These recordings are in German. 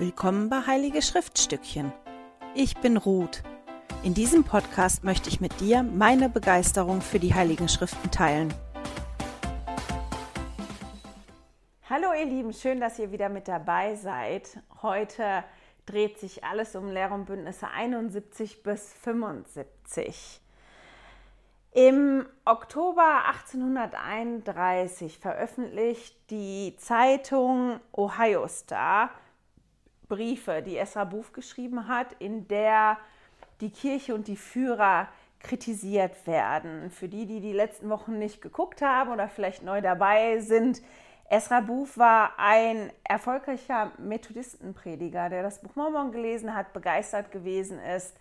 Willkommen bei Heilige Schriftstückchen. Ich bin Ruth. In diesem Podcast möchte ich mit dir meine Begeisterung für die Heiligen Schriften teilen. Hallo ihr Lieben, schön, dass ihr wieder mit dabei seid. Heute dreht sich alles um Lehr- und Bündnisse 71 bis 75. Im Oktober 1831 veröffentlicht die Zeitung Ohio Star Briefe, die Esra Buf geschrieben hat, in der die Kirche und die Führer kritisiert werden. Für die, die die letzten Wochen nicht geguckt haben oder vielleicht neu dabei sind, Esra Buf war ein erfolgreicher Methodistenprediger, der das Buch Mormon gelesen hat, begeistert gewesen ist,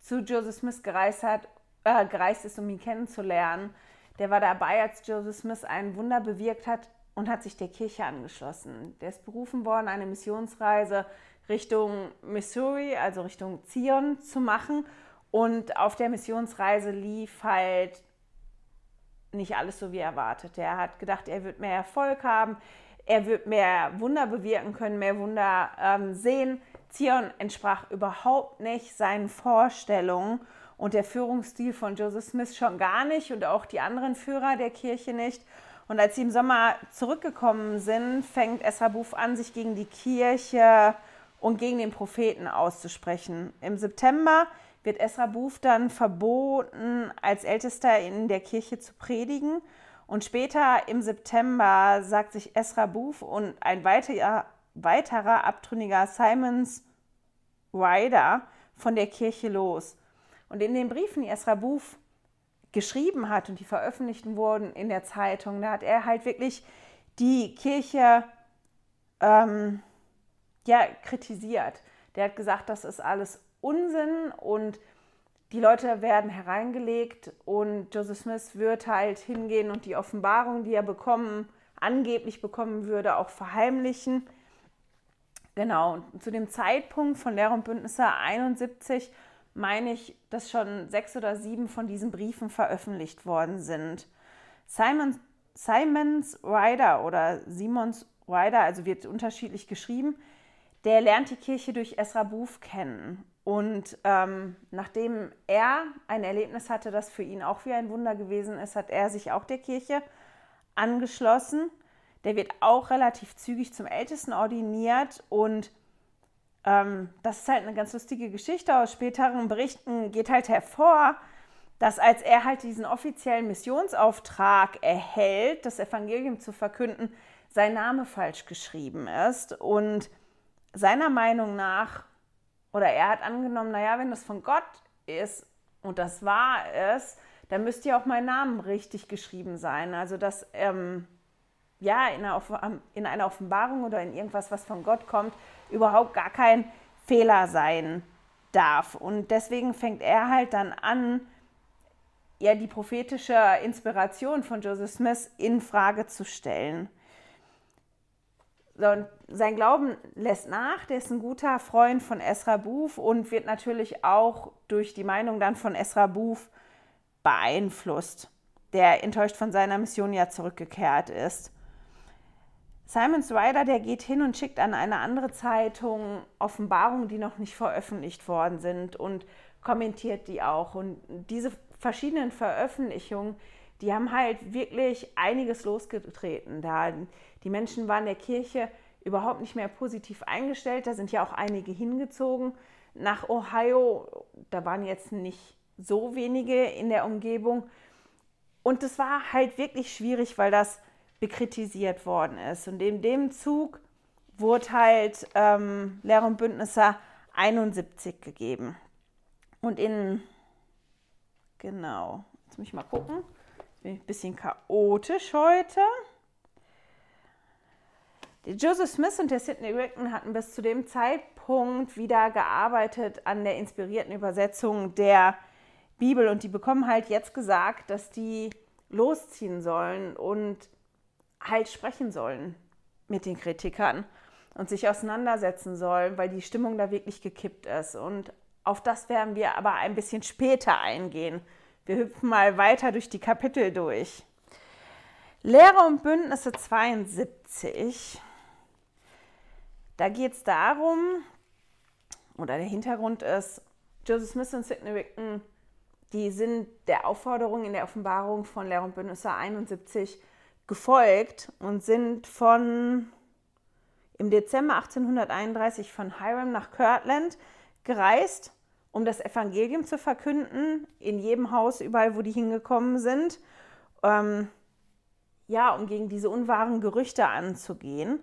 zu Joseph Smith gereist, hat, äh, gereist ist, um ihn kennenzulernen. Der war dabei, als Joseph Smith ein Wunder bewirkt hat und hat sich der Kirche angeschlossen. Der ist berufen worden, eine Missionsreise Richtung Missouri, also Richtung Zion zu machen. Und auf der Missionsreise lief halt nicht alles so wie erwartet. Er hat gedacht, er wird mehr Erfolg haben, er wird mehr Wunder bewirken können, mehr Wunder ähm, sehen. Zion entsprach überhaupt nicht seinen Vorstellungen und der Führungsstil von Joseph Smith schon gar nicht und auch die anderen Führer der Kirche nicht. Und als sie im Sommer zurückgekommen sind, fängt Esra Buf an, sich gegen die Kirche und gegen den Propheten auszusprechen. Im September wird Esra Buf dann verboten, als Ältester in der Kirche zu predigen. Und später im September sagt sich Esra Buf und ein weiterer, weiterer abtrünniger Simons Ryder von der Kirche los. Und in den Briefen, die Esra Buf geschrieben hat und die veröffentlicht wurden in der Zeitung, da hat er halt wirklich die Kirche ähm, ja, kritisiert. Der hat gesagt, das ist alles Unsinn und die Leute werden hereingelegt und Joseph Smith wird halt hingehen und die Offenbarung, die er bekommen, angeblich bekommen würde, auch verheimlichen. Genau, und zu dem Zeitpunkt von Lehr und Bündnisse 71 meine ich, dass schon sechs oder sieben von diesen Briefen veröffentlicht worden sind. Simon, Simons Rider oder Simons Rider, also wird unterschiedlich geschrieben, der lernt die Kirche durch Esra Buf kennen. Und ähm, nachdem er ein Erlebnis hatte, das für ihn auch wie ein Wunder gewesen ist, hat er sich auch der Kirche angeschlossen. Der wird auch relativ zügig zum Ältesten ordiniert und ähm, das ist halt eine ganz lustige Geschichte. Aus späteren Berichten geht halt hervor, dass als er halt diesen offiziellen Missionsauftrag erhält, das Evangelium zu verkünden, sein Name falsch geschrieben ist und seiner Meinung nach, oder er hat angenommen, naja, wenn das von Gott ist und das wahr ist, dann müsste ja auch mein Name richtig geschrieben sein. Also dass ähm, ja in einer, in einer Offenbarung oder in irgendwas, was von Gott kommt, überhaupt gar kein Fehler sein darf. Und deswegen fängt er halt dann an, ja, die prophetische Inspiration von Joseph Smith in Frage zu stellen. So, und sein Glauben lässt nach, der ist ein guter Freund von Esra Buf und wird natürlich auch durch die Meinung dann von Esra Buf beeinflusst, der enttäuscht von seiner Mission ja zurückgekehrt ist. Simon Ryder, der geht hin und schickt an eine andere Zeitung Offenbarungen, die noch nicht veröffentlicht worden sind und kommentiert die auch. Und diese verschiedenen Veröffentlichungen, die haben halt wirklich einiges losgetreten. Da die Menschen waren der Kirche überhaupt nicht mehr positiv eingestellt. Da sind ja auch einige hingezogen nach Ohio. Da waren jetzt nicht so wenige in der Umgebung. Und es war halt wirklich schwierig, weil das bekritisiert worden ist. Und in dem Zug wurde halt ähm, Lehr und Bündnisse 71 gegeben. Und in, genau, jetzt muss ich mal gucken, bin ich ein bisschen chaotisch heute. Joseph Smith und der Sidney Rigdon hatten bis zu dem Zeitpunkt wieder gearbeitet an der inspirierten Übersetzung der Bibel und die bekommen halt jetzt gesagt, dass die losziehen sollen und halt sprechen sollen mit den Kritikern und sich auseinandersetzen sollen, weil die Stimmung da wirklich gekippt ist. Und auf das werden wir aber ein bisschen später eingehen. Wir hüpfen mal weiter durch die Kapitel durch. Lehre und Bündnisse 72 Da geht es darum, oder der Hintergrund ist, Joseph Smith und Sidney Rigdon, die sind der Aufforderung in der Offenbarung von Lehr und Bündnisse 71 gefolgt und sind von im Dezember 1831 von Hiram nach Kirtland gereist, um das Evangelium zu verkünden, in jedem Haus, überall, wo die hingekommen sind, ähm, ja, um gegen diese unwahren Gerüchte anzugehen.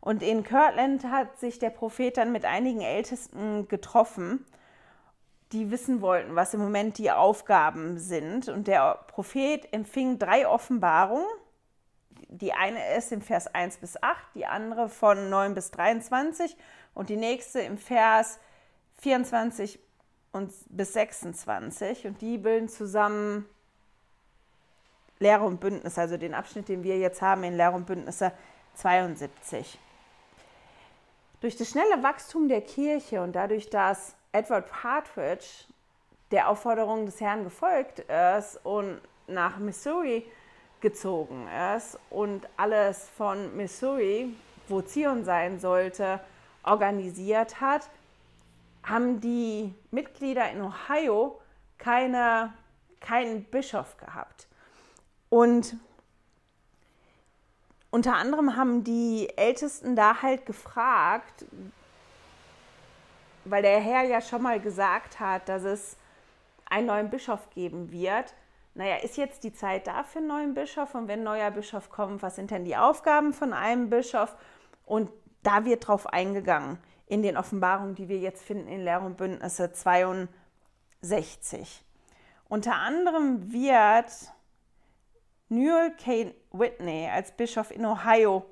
Und in Kirtland hat sich der Prophet dann mit einigen Ältesten getroffen, die wissen wollten, was im Moment die Aufgaben sind. Und der Prophet empfing drei Offenbarungen die eine ist im Vers 1 bis 8, die andere von 9 bis 23 und die nächste im Vers 24 und bis 26. Und die bilden zusammen Lehre und Bündnis, also den Abschnitt, den wir jetzt haben in Lehre und Bündnisse 72. Durch das schnelle Wachstum der Kirche und dadurch, dass Edward Partridge der Aufforderung des Herrn gefolgt ist und nach Missouri gezogen ist und alles von Missouri, wo Zion sein sollte, organisiert hat, haben die Mitglieder in Ohio keine, keinen Bischof gehabt. Und unter anderem haben die Ältesten da halt gefragt, weil der Herr ja schon mal gesagt hat, dass es einen neuen Bischof geben wird, naja, ist jetzt die Zeit da für einen neuen Bischof? Und wenn ein neuer Bischof kommt, was sind denn die Aufgaben von einem Bischof? Und da wird drauf eingegangen in den Offenbarungen, die wir jetzt finden in Lehr und Bündnisse 62. Unter anderem wird Newell K. Whitney als Bischof in Ohio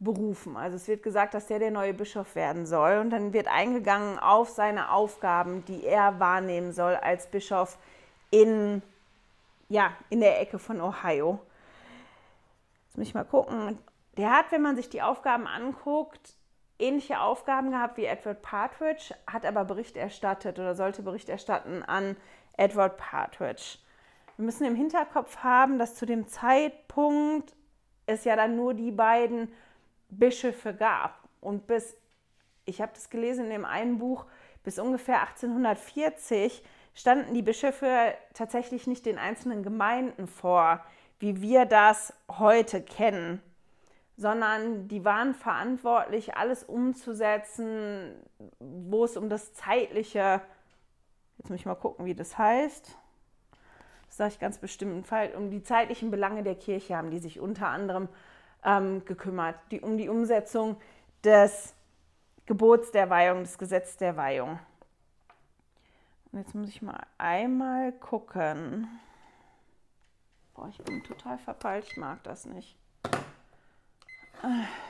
berufen. Also es wird gesagt, dass der der neue Bischof werden soll und dann wird eingegangen auf seine Aufgaben, die er wahrnehmen soll als Bischof in, ja, in der Ecke von Ohio. Jetzt muss ich mal gucken. Der hat, wenn man sich die Aufgaben anguckt, ähnliche Aufgaben gehabt wie Edward Partridge, hat aber Bericht erstattet oder sollte Bericht erstatten an Edward Partridge. Wir müssen im Hinterkopf haben, dass zu dem Zeitpunkt es ja dann nur die beiden Bischöfe gab. Und bis, ich habe das gelesen in dem einen Buch, bis ungefähr 1840 standen die Bischöfe tatsächlich nicht den einzelnen Gemeinden vor, wie wir das heute kennen, sondern die waren verantwortlich, alles umzusetzen, wo es um das zeitliche, jetzt muss ich mal gucken, wie das heißt, das sage ich ganz bestimmt, um die zeitlichen Belange der Kirche haben die sich unter anderem ähm, gekümmert, die, um die Umsetzung des Gebots der Weihung, des Gesetzes der Weihung. Und jetzt muss ich mal einmal gucken. Boah, ich bin total verpeilt, ich mag das nicht. Äh.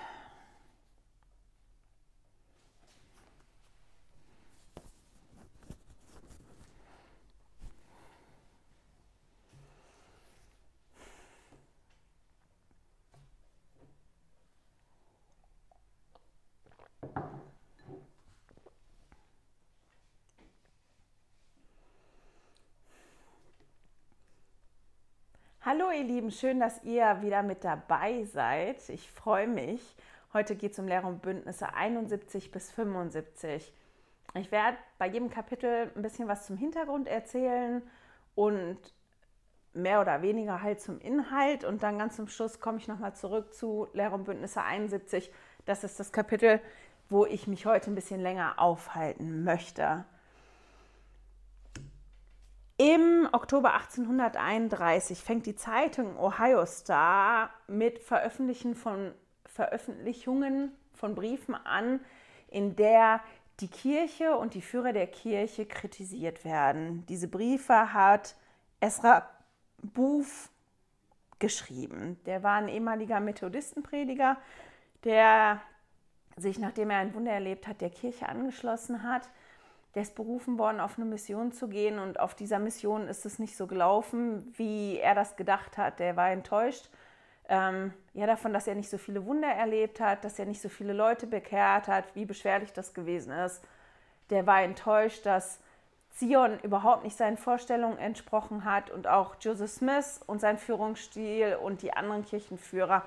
Hallo ihr Lieben, schön, dass ihr wieder mit dabei seid. Ich freue mich. Heute geht es um Lehre und Bündnisse 71 bis 75. Ich werde bei jedem Kapitel ein bisschen was zum Hintergrund erzählen und mehr oder weniger halt zum Inhalt. Und dann ganz zum Schluss komme ich nochmal zurück zu Lehre und Bündnisse 71. Das ist das Kapitel, wo ich mich heute ein bisschen länger aufhalten möchte. Im Oktober 1831 fängt die Zeitung Ohio Star mit Veröffentlichen von, Veröffentlichungen von Briefen an, in der die Kirche und die Führer der Kirche kritisiert werden. Diese Briefe hat Esra Booth geschrieben. Der war ein ehemaliger Methodistenprediger, der sich, nachdem er ein Wunder erlebt hat, der Kirche angeschlossen hat der ist berufen worden, auf eine Mission zu gehen und auf dieser Mission ist es nicht so gelaufen, wie er das gedacht hat. Der war enttäuscht ähm, ja, davon, dass er nicht so viele Wunder erlebt hat, dass er nicht so viele Leute bekehrt hat, wie beschwerlich das gewesen ist. Der war enttäuscht, dass Zion überhaupt nicht seinen Vorstellungen entsprochen hat und auch Joseph Smith und sein Führungsstil und die anderen Kirchenführer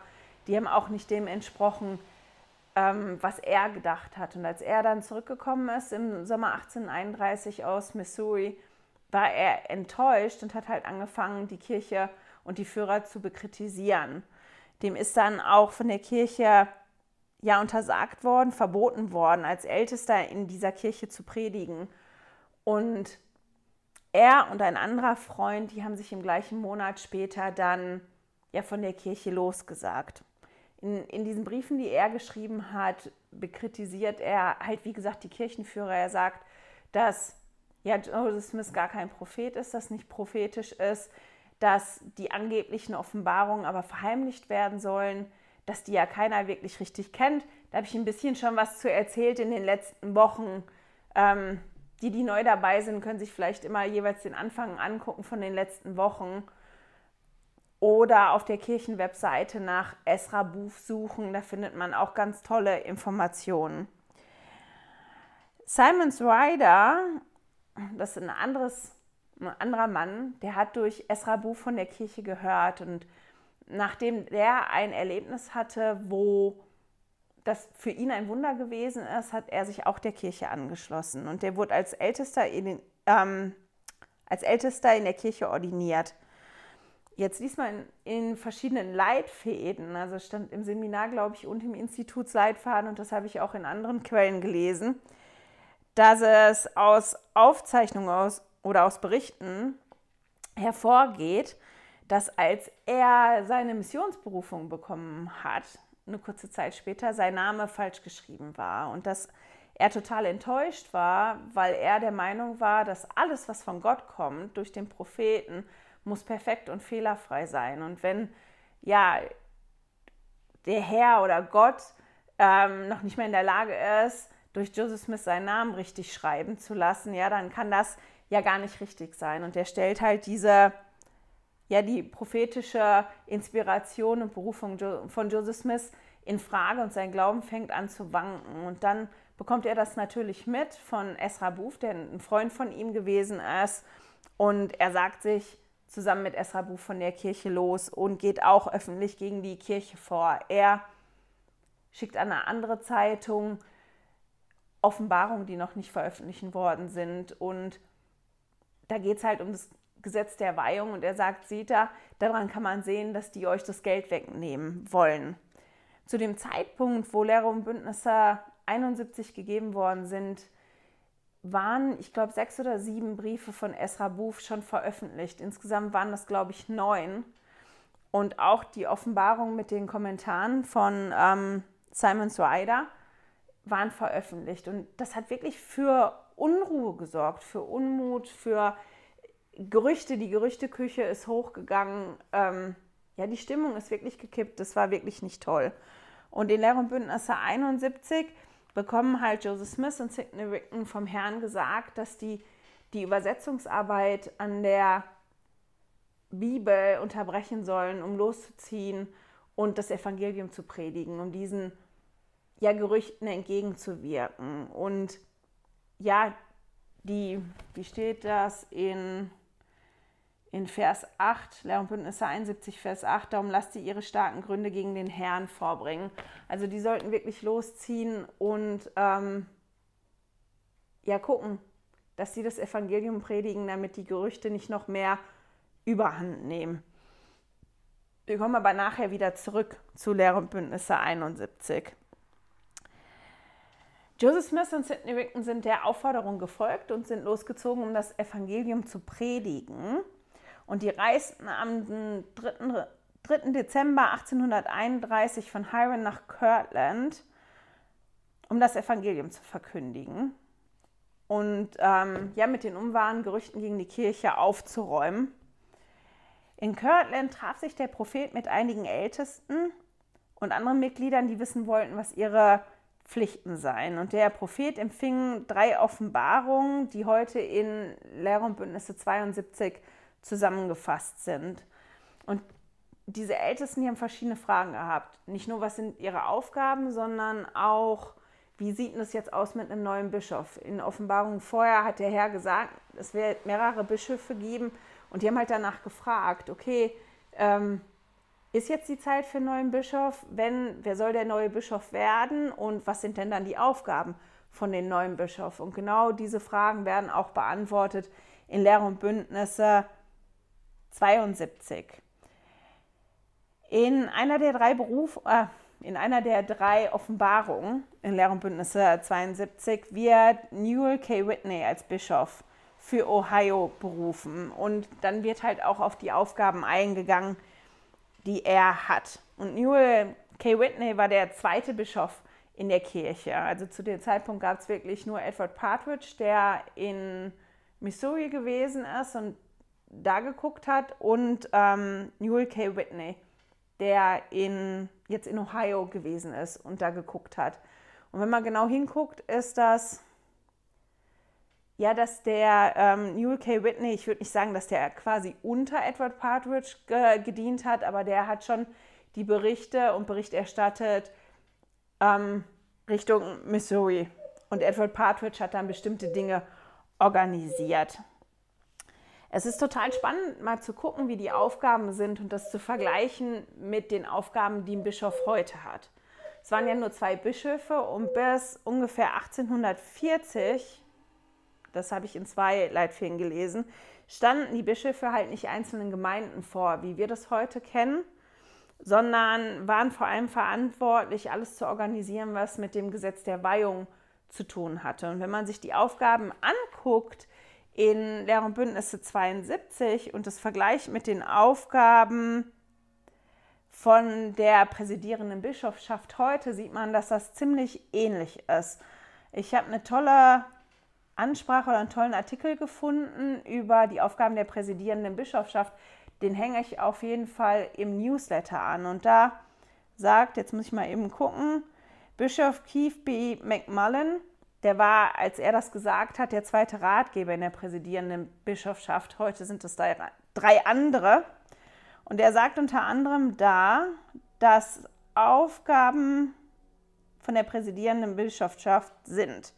die haben auch nicht dem entsprochen, ähm, was er gedacht hat. Und als er dann zurückgekommen ist im Sommer 1831 aus Missouri, war er enttäuscht und hat halt angefangen, die Kirche und die Führer zu bekritisieren. Dem ist dann auch von der Kirche ja untersagt worden, verboten worden, als Ältester in dieser Kirche zu predigen. Und er und ein anderer Freund, die haben sich im gleichen Monat später dann ja von der Kirche losgesagt. In, in diesen Briefen, die er geschrieben hat, bekritisiert er halt, wie gesagt, die Kirchenführer. Er sagt, dass ja, Joseph Smith gar kein Prophet ist, dass nicht prophetisch ist, dass die angeblichen Offenbarungen aber verheimlicht werden sollen, dass die ja keiner wirklich richtig kennt. Da habe ich ein bisschen schon was zu erzählt in den letzten Wochen. Ähm, die, die neu dabei sind, können sich vielleicht immer jeweils den Anfang angucken von den letzten Wochen oder auf der Kirchenwebseite nach Esra Buch suchen. Da findet man auch ganz tolle Informationen. Simons Rider, das ist ein, anderes, ein anderer Mann, der hat durch Esra Buch von der Kirche gehört und nachdem der ein Erlebnis hatte, wo das für ihn ein Wunder gewesen ist, hat er sich auch der Kirche angeschlossen und der wurde als Ältester in, ähm, als Ältester in der Kirche ordiniert. Jetzt liest man in, in verschiedenen Leitfäden, also stand im Seminar, glaube ich, und im Institutsleitfaden, und das habe ich auch in anderen Quellen gelesen, dass es aus Aufzeichnungen aus, oder aus Berichten hervorgeht, dass als er seine Missionsberufung bekommen hat, eine kurze Zeit später, sein Name falsch geschrieben war und dass er total enttäuscht war, weil er der Meinung war, dass alles, was von Gott kommt, durch den Propheten, muss perfekt und fehlerfrei sein. Und wenn ja der Herr oder Gott ähm, noch nicht mehr in der Lage ist, durch Joseph Smith seinen Namen richtig schreiben zu lassen, ja, dann kann das ja gar nicht richtig sein. Und er stellt halt diese, ja, die prophetische Inspiration und Berufung von Joseph Smith in Frage und sein Glauben fängt an zu wanken. Und dann bekommt er das natürlich mit von Esra Buf, der ein Freund von ihm gewesen ist. Und er sagt sich, zusammen mit Esra Buch von der Kirche los und geht auch öffentlich gegen die Kirche vor. Er schickt an eine andere Zeitung Offenbarungen, die noch nicht veröffentlicht worden sind. Und da geht es halt um das Gesetz der Weihung. Und er sagt, seht da, daran kann man sehen, dass die euch das Geld wegnehmen wollen. Zu dem Zeitpunkt, wo Lehre und Bündnisse 71 gegeben worden sind, waren, ich glaube, sechs oder sieben Briefe von Esra Buf schon veröffentlicht. Insgesamt waren das, glaube ich, neun. Und auch die Offenbarung mit den Kommentaren von ähm, Simon Swider waren veröffentlicht. Und das hat wirklich für Unruhe gesorgt, für Unmut, für Gerüchte. Die Gerüchteküche ist hochgegangen. Ähm, ja, die Stimmung ist wirklich gekippt. Das war wirklich nicht toll. Und in Lehr und Bündnisse 71 bekommen halt Joseph Smith und Sidney Rickon vom Herrn gesagt, dass die die Übersetzungsarbeit an der Bibel unterbrechen sollen, um loszuziehen und das Evangelium zu predigen, um diesen ja, Gerüchten entgegenzuwirken. Und ja, die, wie steht das in in Vers 8, Lehr und Bündnisse 71, Vers 8, darum lasst ihr ihre starken Gründe gegen den Herrn vorbringen. Also die sollten wirklich losziehen und ähm, ja gucken, dass sie das Evangelium predigen, damit die Gerüchte nicht noch mehr überhand nehmen. Wir kommen aber nachher wieder zurück zu Lehr und Bündnisse 71. Joseph Smith und Sidney Rigdon sind der Aufforderung gefolgt und sind losgezogen, um das Evangelium zu predigen. Und die reisten am 3. 3. Dezember 1831 von Hiram nach Kirtland, um das Evangelium zu verkündigen und ähm, ja, mit den unwahren Gerüchten gegen die Kirche aufzuräumen. In Kirtland traf sich der Prophet mit einigen Ältesten und anderen Mitgliedern, die wissen wollten, was ihre Pflichten seien. Und der Prophet empfing drei Offenbarungen, die heute in Lehr und Bündnisse 72 zusammengefasst sind. Und diese Ältesten, die haben verschiedene Fragen gehabt. Nicht nur, was sind ihre Aufgaben, sondern auch, wie sieht es jetzt aus mit einem neuen Bischof? In Offenbarung vorher hat der Herr gesagt, es wird mehrere Bischöfe geben und die haben halt danach gefragt, okay, ähm, ist jetzt die Zeit für einen neuen Bischof? Wenn, wer soll der neue Bischof werden und was sind denn dann die Aufgaben von den neuen Bischof? Und genau diese Fragen werden auch beantwortet in Lehre und Bündnisse 72. In einer der drei Beruf, äh, in einer der drei Offenbarungen in Lehre und Bündnisse 72 wird Newell K. Whitney als Bischof für Ohio berufen und dann wird halt auch auf die Aufgaben eingegangen, die er hat. Und Newell K. Whitney war der zweite Bischof in der Kirche. Also zu dem Zeitpunkt gab es wirklich nur Edward Partridge, der in Missouri gewesen ist und da geguckt hat, und ähm, Newell K. Whitney, der in, jetzt in Ohio gewesen ist und da geguckt hat. Und wenn man genau hinguckt, ist das ja, dass der ähm, Newell K. Whitney, ich würde nicht sagen, dass der quasi unter Edward Partridge ge gedient hat, aber der hat schon die Berichte und Bericht erstattet ähm, Richtung Missouri. Und Edward Partridge hat dann bestimmte Dinge organisiert. Es ist total spannend, mal zu gucken, wie die Aufgaben sind und das zu vergleichen mit den Aufgaben, die ein Bischof heute hat. Es waren ja nur zwei Bischöfe und bis ungefähr 1840 das habe ich in zwei Leitfäden gelesen, standen die Bischöfe halt nicht einzelnen Gemeinden vor, wie wir das heute kennen, sondern waren vor allem verantwortlich, alles zu organisieren, was mit dem Gesetz der Weihung zu tun hatte. Und wenn man sich die Aufgaben anguckt in Lehr und Bündnisse 72 und das vergleicht mit den Aufgaben von der präsidierenden Bischofschaft heute, sieht man, dass das ziemlich ähnlich ist. Ich habe eine tolle Ansprache oder einen tollen Artikel gefunden über die Aufgaben der präsidierenden Bischofschaft. Den hänge ich auf jeden Fall im Newsletter an. Und da sagt, jetzt muss ich mal eben gucken, Bischof Keith B. McMullen, der war, als er das gesagt hat, der zweite Ratgeber in der präsidierenden Bischofschaft. Heute sind es drei andere. Und er sagt unter anderem da, dass Aufgaben von der präsidierenden Bischofschaft sind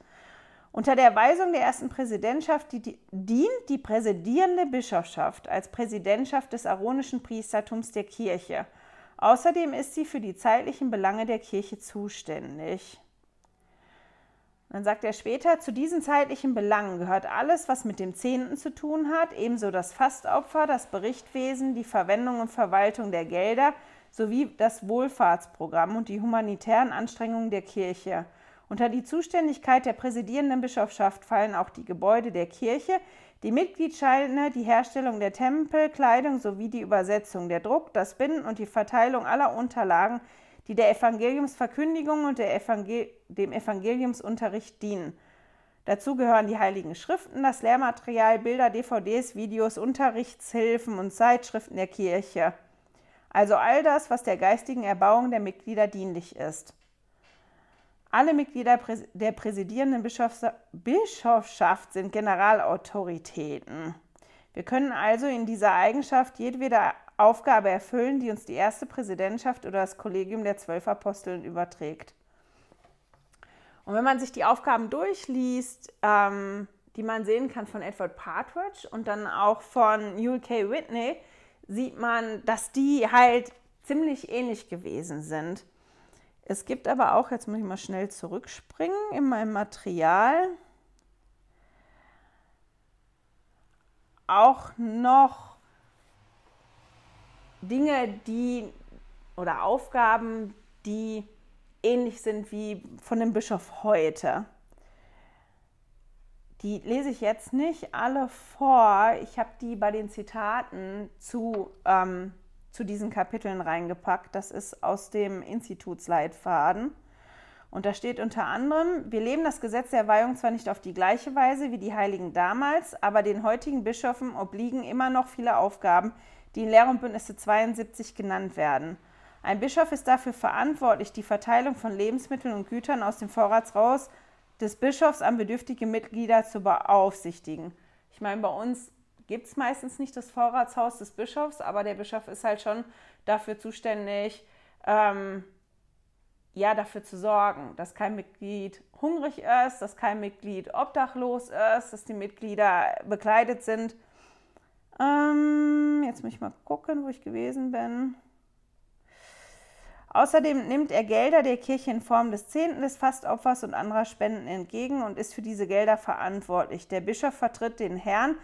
unter der Weisung der ersten Präsidentschaft die, die, dient die präsidierende Bischofschaft als Präsidentschaft des aaronischen Priestertums der Kirche. Außerdem ist sie für die zeitlichen Belange der Kirche zuständig. Dann sagt er später, zu diesen zeitlichen Belangen gehört alles, was mit dem Zehnten zu tun hat, ebenso das Fastopfer, das Berichtwesen, die Verwendung und Verwaltung der Gelder sowie das Wohlfahrtsprogramm und die humanitären Anstrengungen der Kirche. Unter die Zuständigkeit der präsidierenden Bischofschaft fallen auch die Gebäude der Kirche, die Mitgliedsscheine, die Herstellung der Tempelkleidung sowie die Übersetzung, der Druck, das Binden und die Verteilung aller Unterlagen, die der Evangeliumsverkündigung und Evangel dem Evangeliumsunterricht dienen. Dazu gehören die Heiligen Schriften, das Lehrmaterial, Bilder, DVDs, Videos, Unterrichtshilfen und Zeitschriften der Kirche. Also all das, was der geistigen Erbauung der Mitglieder dienlich ist. Alle Mitglieder der präsidierenden Bischofschaft sind Generalautoritäten. Wir können also in dieser Eigenschaft jedwede Aufgabe erfüllen, die uns die erste Präsidentschaft oder das Kollegium der zwölf Aposteln überträgt. Und wenn man sich die Aufgaben durchliest, ähm, die man sehen kann von Edward Partridge und dann auch von Newell K. Whitney, sieht man, dass die halt ziemlich ähnlich gewesen sind. Es gibt aber auch, jetzt muss ich mal schnell zurückspringen in meinem Material, auch noch Dinge, die oder Aufgaben, die ähnlich sind wie von dem Bischof heute. Die lese ich jetzt nicht alle vor. Ich habe die bei den Zitaten zu ähm, zu diesen Kapiteln reingepackt. Das ist aus dem Institutsleitfaden. Und da steht unter anderem, wir leben das Gesetz der Weihung zwar nicht auf die gleiche Weise wie die Heiligen damals, aber den heutigen Bischöfen obliegen immer noch viele Aufgaben, die in Lehr- und Bündnisse 72 genannt werden. Ein Bischof ist dafür verantwortlich, die Verteilung von Lebensmitteln und Gütern aus dem Vorratshaus des Bischofs an bedürftige Mitglieder zu beaufsichtigen. Ich meine, bei uns gibt es meistens nicht das Vorratshaus des Bischofs, aber der Bischof ist halt schon dafür zuständig, ähm, ja, dafür zu sorgen, dass kein Mitglied hungrig ist, dass kein Mitglied obdachlos ist, dass die Mitglieder bekleidet sind. Ähm, jetzt muss ich mal gucken, wo ich gewesen bin. Außerdem nimmt er Gelder der Kirche in Form des Zehnten des Fastopfers und anderer Spenden entgegen und ist für diese Gelder verantwortlich. Der Bischof vertritt den Herrn,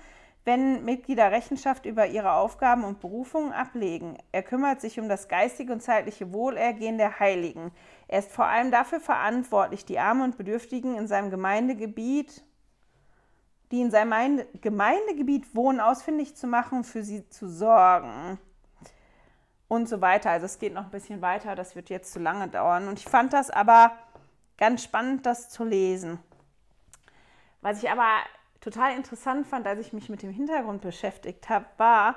wenn Mitglieder Rechenschaft über ihre Aufgaben und Berufungen ablegen. Er kümmert sich um das geistige und zeitliche Wohlergehen der Heiligen. Er ist vor allem dafür verantwortlich, die Armen und Bedürftigen in seinem Gemeindegebiet, die in seinem Gemeindegebiet wohnen, ausfindig zu machen für sie zu sorgen und so weiter. Also es geht noch ein bisschen weiter, das wird jetzt zu lange dauern. Und ich fand das aber ganz spannend, das zu lesen. Was ich aber total interessant fand, als ich mich mit dem Hintergrund beschäftigt habe, war,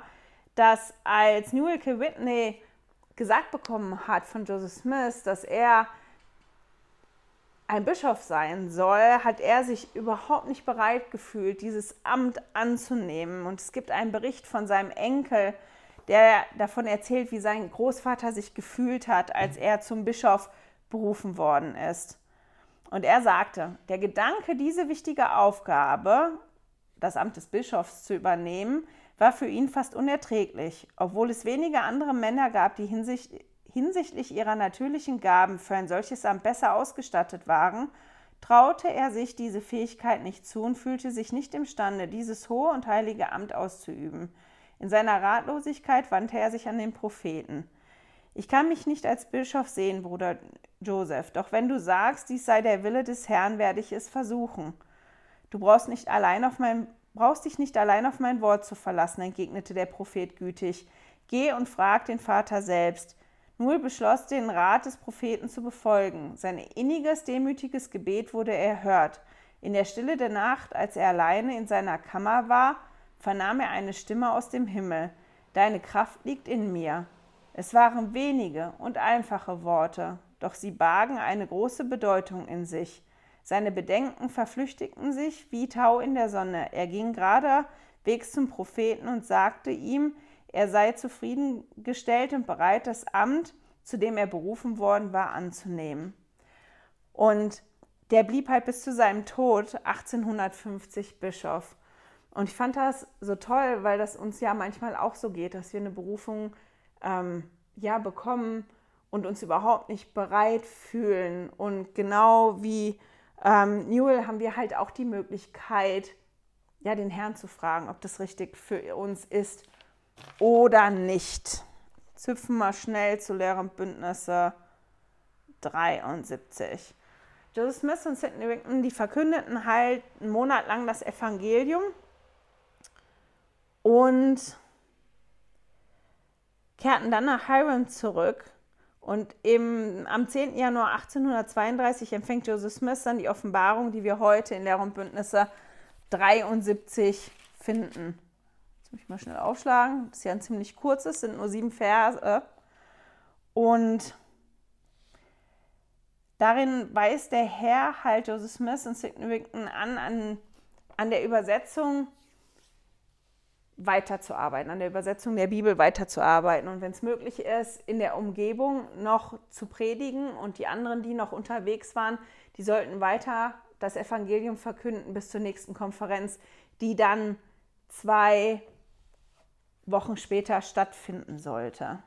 dass als Newell K. Whitney gesagt bekommen hat von Joseph Smith, dass er ein Bischof sein soll, hat er sich überhaupt nicht bereit gefühlt, dieses Amt anzunehmen. Und es gibt einen Bericht von seinem Enkel, der davon erzählt, wie sein Großvater sich gefühlt hat, als er zum Bischof berufen worden ist. Und er sagte, der Gedanke, diese wichtige Aufgabe, das Amt des Bischofs zu übernehmen, war für ihn fast unerträglich, obwohl es wenige andere Männer gab, die hinsichtlich ihrer natürlichen Gaben für ein solches Amt besser ausgestattet waren, traute er sich diese Fähigkeit nicht zu und fühlte sich nicht imstande, dieses hohe und heilige Amt auszuüben. In seiner Ratlosigkeit wandte er sich an den Propheten. Ich kann mich nicht als Bischof sehen, Bruder Joseph, doch wenn du sagst, dies sei der Wille des Herrn, werde ich es versuchen. Du brauchst, nicht allein auf mein, brauchst dich nicht allein auf mein Wort zu verlassen, entgegnete der Prophet gütig. Geh und frag den Vater selbst. Null beschloss, den Rat des Propheten zu befolgen. Sein inniges, demütiges Gebet wurde erhört. In der Stille der Nacht, als er alleine in seiner Kammer war, vernahm er eine Stimme aus dem Himmel. Deine Kraft liegt in mir. Es waren wenige und einfache Worte, doch sie bargen eine große Bedeutung in sich. Seine Bedenken verflüchtigten sich wie Tau in der Sonne. Er ging geradewegs zum Propheten und sagte ihm, er sei zufriedengestellt und bereit, das Amt, zu dem er berufen worden war, anzunehmen. Und der blieb halt bis zu seinem Tod 1850 Bischof. Und ich fand das so toll, weil das uns ja manchmal auch so geht, dass wir eine Berufung ähm, ja bekommen und uns überhaupt nicht bereit fühlen. Und genau wie ähm, Newell haben wir halt auch die Möglichkeit, ja, den Herrn zu fragen, ob das richtig für uns ist oder nicht. Züpfen wir schnell zu Lehren Bündnisse 73. Joseph Smith und Sidney Wigton, die verkündeten halt einen Monat lang das Evangelium und kehrten dann nach Hiram zurück. Und im, am 10. Januar 1832 empfängt Joseph Smith dann die Offenbarung, die wir heute in Lehr und Bündnisse 73 finden. Jetzt muss ich mal schnell aufschlagen. Das ist ja ein ziemlich kurzes, sind nur sieben Verse. Und darin weist der Herr halt Joseph Smith und Wigton an, an, an der Übersetzung weiterzuarbeiten, an der Übersetzung der Bibel weiterzuarbeiten und wenn es möglich ist, in der Umgebung noch zu predigen und die anderen, die noch unterwegs waren, die sollten weiter das Evangelium verkünden bis zur nächsten Konferenz, die dann zwei Wochen später stattfinden sollte.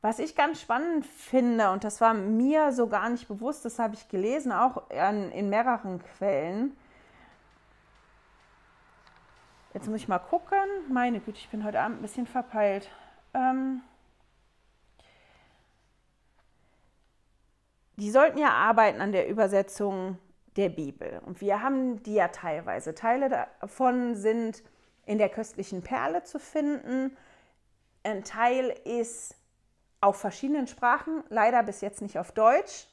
Was ich ganz spannend finde, und das war mir so gar nicht bewusst, das habe ich gelesen, auch in, in mehreren Quellen, Jetzt muss ich mal gucken. Meine Güte, ich bin heute Abend ein bisschen verpeilt. Ähm die sollten ja arbeiten an der Übersetzung der Bibel. Und wir haben die ja teilweise. Teile davon sind in der köstlichen Perle zu finden. Ein Teil ist auf verschiedenen Sprachen, leider bis jetzt nicht auf Deutsch.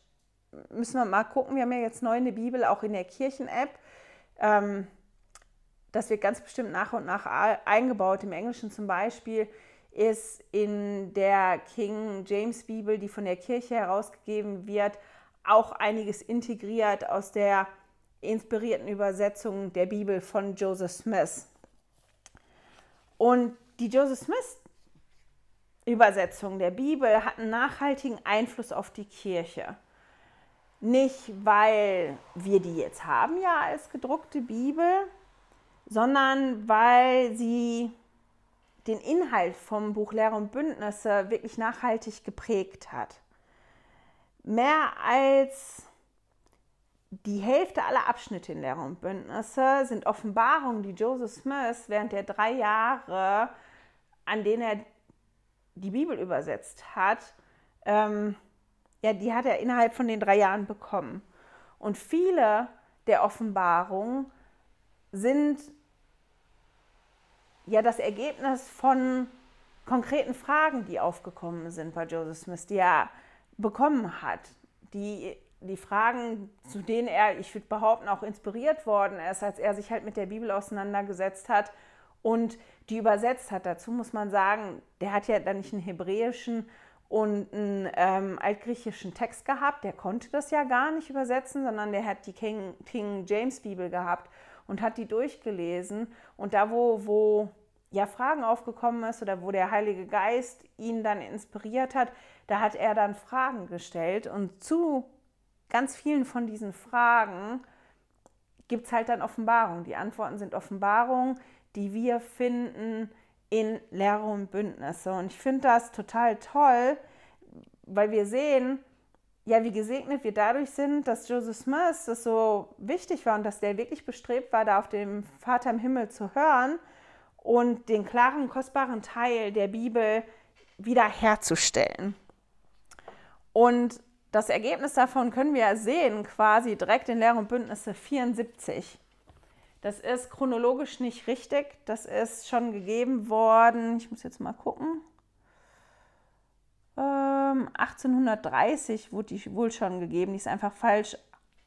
Müssen wir mal gucken. Wir haben ja jetzt neu eine Bibel auch in der Kirchen-App. Ähm, das wird ganz bestimmt nach und nach eingebaut. Im Englischen zum Beispiel ist in der King James Bibel, die von der Kirche herausgegeben wird, auch einiges integriert aus der inspirierten Übersetzung der Bibel von Joseph Smith. Und die Joseph Smith Übersetzung der Bibel hat einen nachhaltigen Einfluss auf die Kirche. Nicht, weil wir die jetzt haben ja als gedruckte Bibel, sondern weil sie den Inhalt vom Buch Lehre und Bündnisse wirklich nachhaltig geprägt hat. Mehr als die Hälfte aller Abschnitte in Lehre und Bündnisse sind Offenbarungen, die Joseph Smith während der drei Jahre, an denen er die Bibel übersetzt hat, ähm, ja, die hat er innerhalb von den drei Jahren bekommen. Und viele der Offenbarungen sind ja das Ergebnis von konkreten Fragen, die aufgekommen sind bei Joseph Smith, die er bekommen hat, die die Fragen, zu denen er, ich würde behaupten, auch inspiriert worden ist, als er sich halt mit der Bibel auseinandergesetzt hat und die übersetzt hat. Dazu muss man sagen, der hat ja dann nicht einen hebräischen und einen ähm, altgriechischen Text gehabt. Der konnte das ja gar nicht übersetzen, sondern der hat die King, King James Bibel gehabt und hat die durchgelesen. Und da, wo, wo ja Fragen aufgekommen ist oder wo der Heilige Geist ihn dann inspiriert hat, da hat er dann Fragen gestellt. Und zu ganz vielen von diesen Fragen gibt es halt dann Offenbarungen. Die Antworten sind Offenbarungen, die wir finden in Lehre und Bündnisse. Und ich finde das total toll, weil wir sehen, ja, wie gesegnet wir dadurch sind, dass Joseph Smith das so wichtig war und dass der wirklich bestrebt war, da auf dem Vater im Himmel zu hören und den klaren, kostbaren Teil der Bibel wiederherzustellen. Und das Ergebnis davon können wir sehen, quasi direkt in Lehre und Bündnisse 74. Das ist chronologisch nicht richtig. Das ist schon gegeben worden. Ich muss jetzt mal gucken. Ähm, 1830 wurde die wohl schon gegeben. Die ist einfach falsch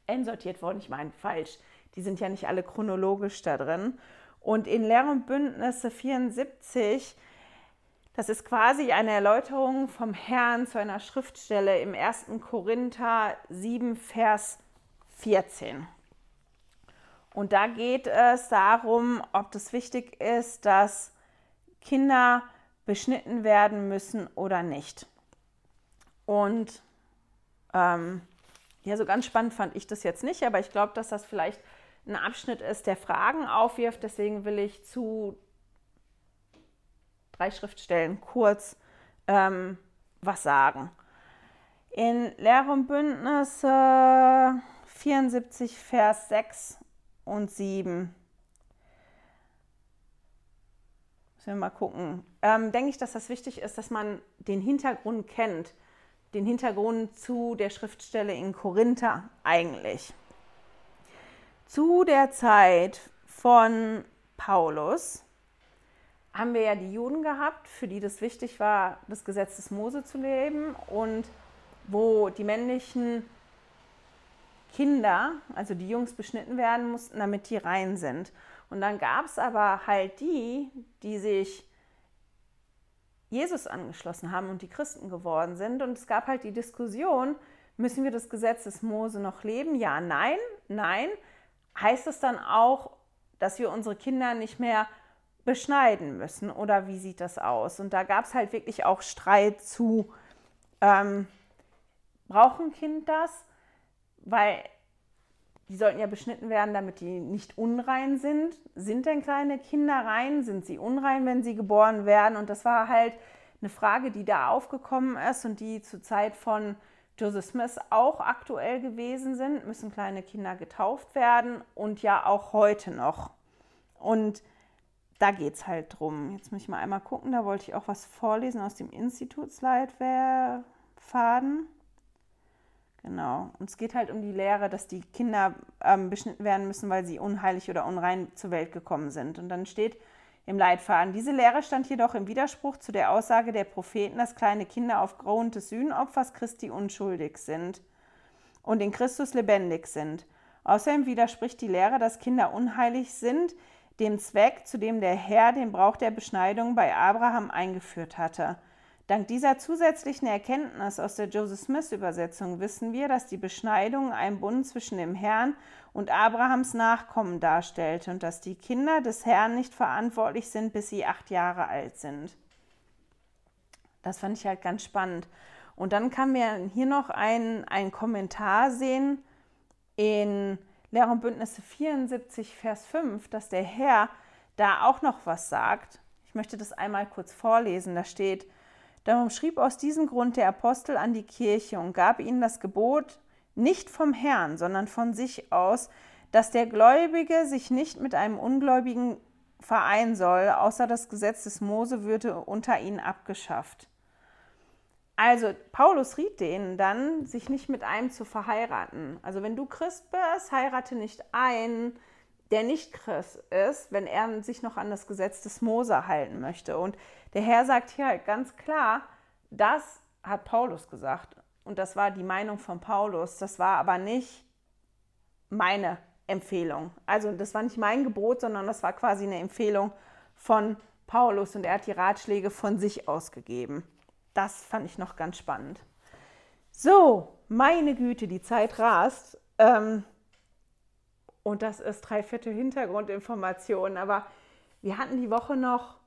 einsortiert worden. Ich meine, falsch. Die sind ja nicht alle chronologisch da drin. Und in Lehre und Bündnisse 74 das ist quasi eine Erläuterung vom Herrn zu einer Schriftstelle im 1. Korinther 7, Vers 14. Und da geht es darum, ob das wichtig ist, dass Kinder beschnitten werden müssen oder nicht. Und ähm, ja, so ganz spannend fand ich das jetzt nicht, aber ich glaube, dass das vielleicht ein Abschnitt ist, der Fragen aufwirft. Deswegen will ich zu drei Schriftstellen kurz ähm, was sagen. In Lehre und Bündnisse 74, Vers 6 und 7. Müssen wir mal gucken. Ähm, denke ich, dass das wichtig ist, dass man den Hintergrund kennt. Den Hintergrund zu der Schriftstelle in Korinther eigentlich. Zu der Zeit von Paulus haben wir ja die Juden gehabt, für die das wichtig war, das Gesetz des Mose zu leben und wo die männlichen Kinder, also die Jungs, beschnitten werden mussten, damit die rein sind. Und dann gab es aber halt die, die sich Jesus angeschlossen haben und die Christen geworden sind. Und es gab halt die Diskussion, müssen wir das Gesetz des Mose noch leben? Ja, nein, nein. Heißt es dann auch, dass wir unsere Kinder nicht mehr beschneiden müssen oder wie sieht das aus? Und da gab es halt wirklich auch Streit zu, ähm, braucht ein Kind das? Weil die sollten ja beschnitten werden, damit die nicht unrein sind. Sind denn kleine Kinder rein? Sind sie unrein, wenn sie geboren werden? Und das war halt eine Frage, die da aufgekommen ist und die zur Zeit von Joseph Smith auch aktuell gewesen sind. Müssen kleine Kinder getauft werden und ja auch heute noch. Und da geht es halt drum. Jetzt muss ich mal einmal gucken, da wollte ich auch was vorlesen aus dem Institutsleitfaden. Genau. Und es geht halt um die Lehre, dass die Kinder ähm, beschnitten werden müssen, weil sie unheilig oder unrein zur Welt gekommen sind. Und dann steht im Leitfaden, diese Lehre stand jedoch im Widerspruch zu der Aussage der Propheten, dass kleine Kinder aufgrund des Sühnopfers Christi unschuldig sind und in Christus lebendig sind. Außerdem widerspricht die Lehre, dass Kinder unheilig sind, dem Zweck, zu dem der Herr den Brauch der Beschneidung bei Abraham eingeführt hatte. Dank dieser zusätzlichen Erkenntnis aus der Joseph Smith Übersetzung wissen wir, dass die Beschneidung einen Bund zwischen dem Herrn und Abrahams Nachkommen darstellte und dass die Kinder des Herrn nicht verantwortlich sind, bis sie acht Jahre alt sind. Das fand ich halt ganz spannend. Und dann kann man hier noch einen, Kommentar sehen in Lehre und Bündnisse 74, Vers 5, dass der Herr da auch noch was sagt. Ich möchte das einmal kurz vorlesen. Da steht, darum schrieb aus diesem Grund der Apostel an die Kirche und gab ihnen das Gebot, nicht vom Herrn, sondern von sich aus, dass der Gläubige sich nicht mit einem Ungläubigen vereinen soll, außer das Gesetz des Mose würde unter ihnen abgeschafft. Also Paulus riet denen dann, sich nicht mit einem zu verheiraten. Also wenn du Christ bist, heirate nicht einen, der nicht Christ ist, wenn er sich noch an das Gesetz des Mose halten möchte. Und der Herr sagt hier halt ganz klar, das hat Paulus gesagt. Und das war die Meinung von Paulus. Das war aber nicht meine Empfehlung. Also das war nicht mein Gebot, sondern das war quasi eine Empfehlung von Paulus und er hat die Ratschläge von sich ausgegeben. Das fand ich noch ganz spannend. So, meine Güte, die Zeit rast. Ähm, und das ist drei Viertel Hintergrundinformationen. Aber wir hatten die Woche noch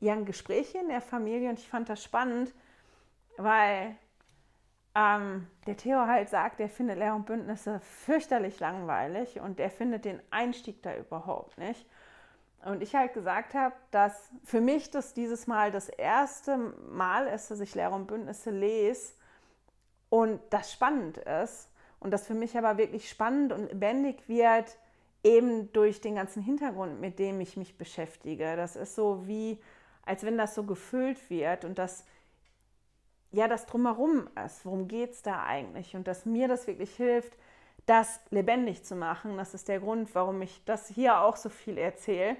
ja, ein Gespräch in der Familie und ich fand das spannend, weil ähm, der Theo halt sagt, er findet Lehr- und Bündnisse fürchterlich langweilig und er findet den Einstieg da überhaupt nicht. Und ich halt gesagt habe, dass für mich das dieses Mal das erste Mal ist, dass ich Lehre und Bündnisse lese und das spannend ist und das für mich aber wirklich spannend und lebendig wird, eben durch den ganzen Hintergrund, mit dem ich mich beschäftige. Das ist so wie, als wenn das so gefüllt wird und das, ja, das drumherum ist. Worum geht es da eigentlich? Und dass mir das wirklich hilft, das lebendig zu machen. Das ist der Grund, warum ich das hier auch so viel erzähle.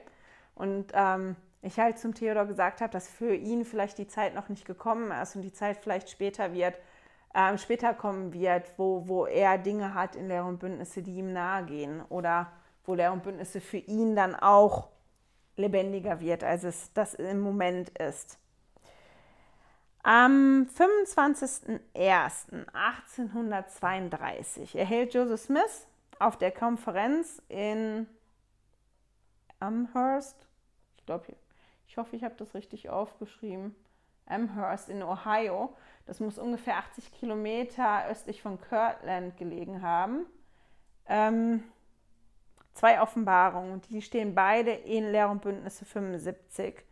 Und ähm, ich halt zum Theodor gesagt habe, dass für ihn vielleicht die Zeit noch nicht gekommen ist und die Zeit vielleicht später wird, ähm, später kommen wird, wo, wo er Dinge hat in Lehre und Bündnisse, die ihm nahe gehen oder wo Lehre und Bündnisse für ihn dann auch lebendiger wird, als es das im Moment ist. Am 25.01.1832 erhält Joseph Smith auf der Konferenz in Amherst, ich glaube, ich hoffe, ich habe das richtig aufgeschrieben, Amherst in Ohio, das muss ungefähr 80 Kilometer östlich von Kirtland gelegen haben, ähm, zwei Offenbarungen. Die stehen beide in Lehr und Bündnisse 75.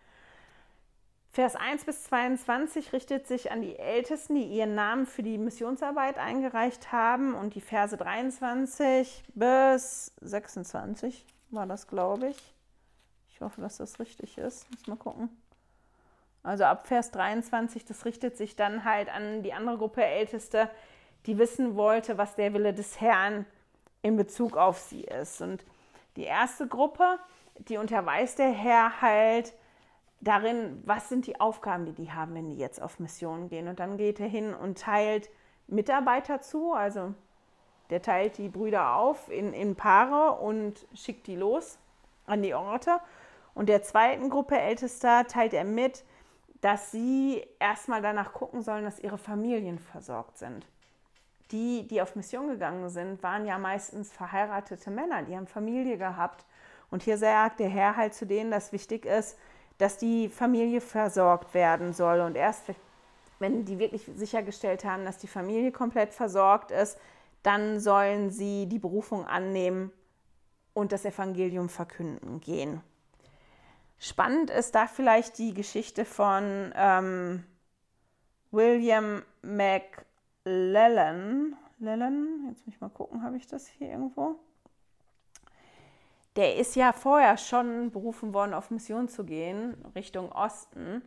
Vers 1 bis 22 richtet sich an die Ältesten, die ihren Namen für die Missionsarbeit eingereicht haben. Und die Verse 23 bis 26 war das, glaube ich. Ich hoffe, dass das richtig ist. Muss mal gucken. Also ab Vers 23, das richtet sich dann halt an die andere Gruppe Älteste, die wissen wollte, was der Wille des Herrn in Bezug auf sie ist. Und die erste Gruppe, die unterweist der Herr halt, darin, was sind die Aufgaben, die die haben, wenn die jetzt auf Mission gehen. Und dann geht er hin und teilt Mitarbeiter zu, also der teilt die Brüder auf in, in Paare und schickt die los an die Orte. Und der zweiten Gruppe Ältester teilt er mit, dass sie erstmal danach gucken sollen, dass ihre Familien versorgt sind. Die, die auf Mission gegangen sind, waren ja meistens verheiratete Männer, die haben Familie gehabt. Und hier sagt der Herr halt zu denen, dass wichtig ist, dass die Familie versorgt werden soll. Und erst wenn die wirklich sichergestellt haben, dass die Familie komplett versorgt ist, dann sollen sie die Berufung annehmen und das Evangelium verkünden gehen. Spannend ist da vielleicht die Geschichte von ähm, William McLellan. Lellan, jetzt muss ich mal gucken, habe ich das hier irgendwo? Der ist ja vorher schon berufen worden, auf Mission zu gehen, Richtung Osten.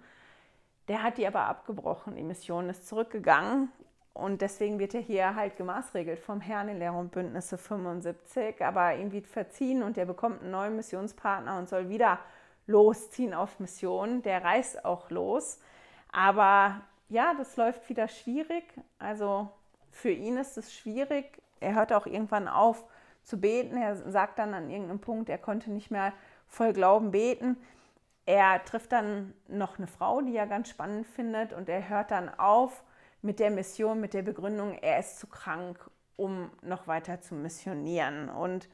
Der hat die aber abgebrochen. Die Mission ist zurückgegangen. Und deswegen wird er hier halt gemaßregelt vom Herrn in Lehre und Bündnisse 75. Aber ihm wird verziehen und er bekommt einen neuen Missionspartner und soll wieder losziehen auf Mission. Der reist auch los. Aber ja, das läuft wieder schwierig. Also für ihn ist es schwierig. Er hört auch irgendwann auf, zu beten. Er sagt dann an irgendeinem Punkt, er konnte nicht mehr voll Glauben beten. Er trifft dann noch eine Frau, die er ganz spannend findet, und er hört dann auf mit der Mission, mit der Begründung, er ist zu krank, um noch weiter zu missionieren. Und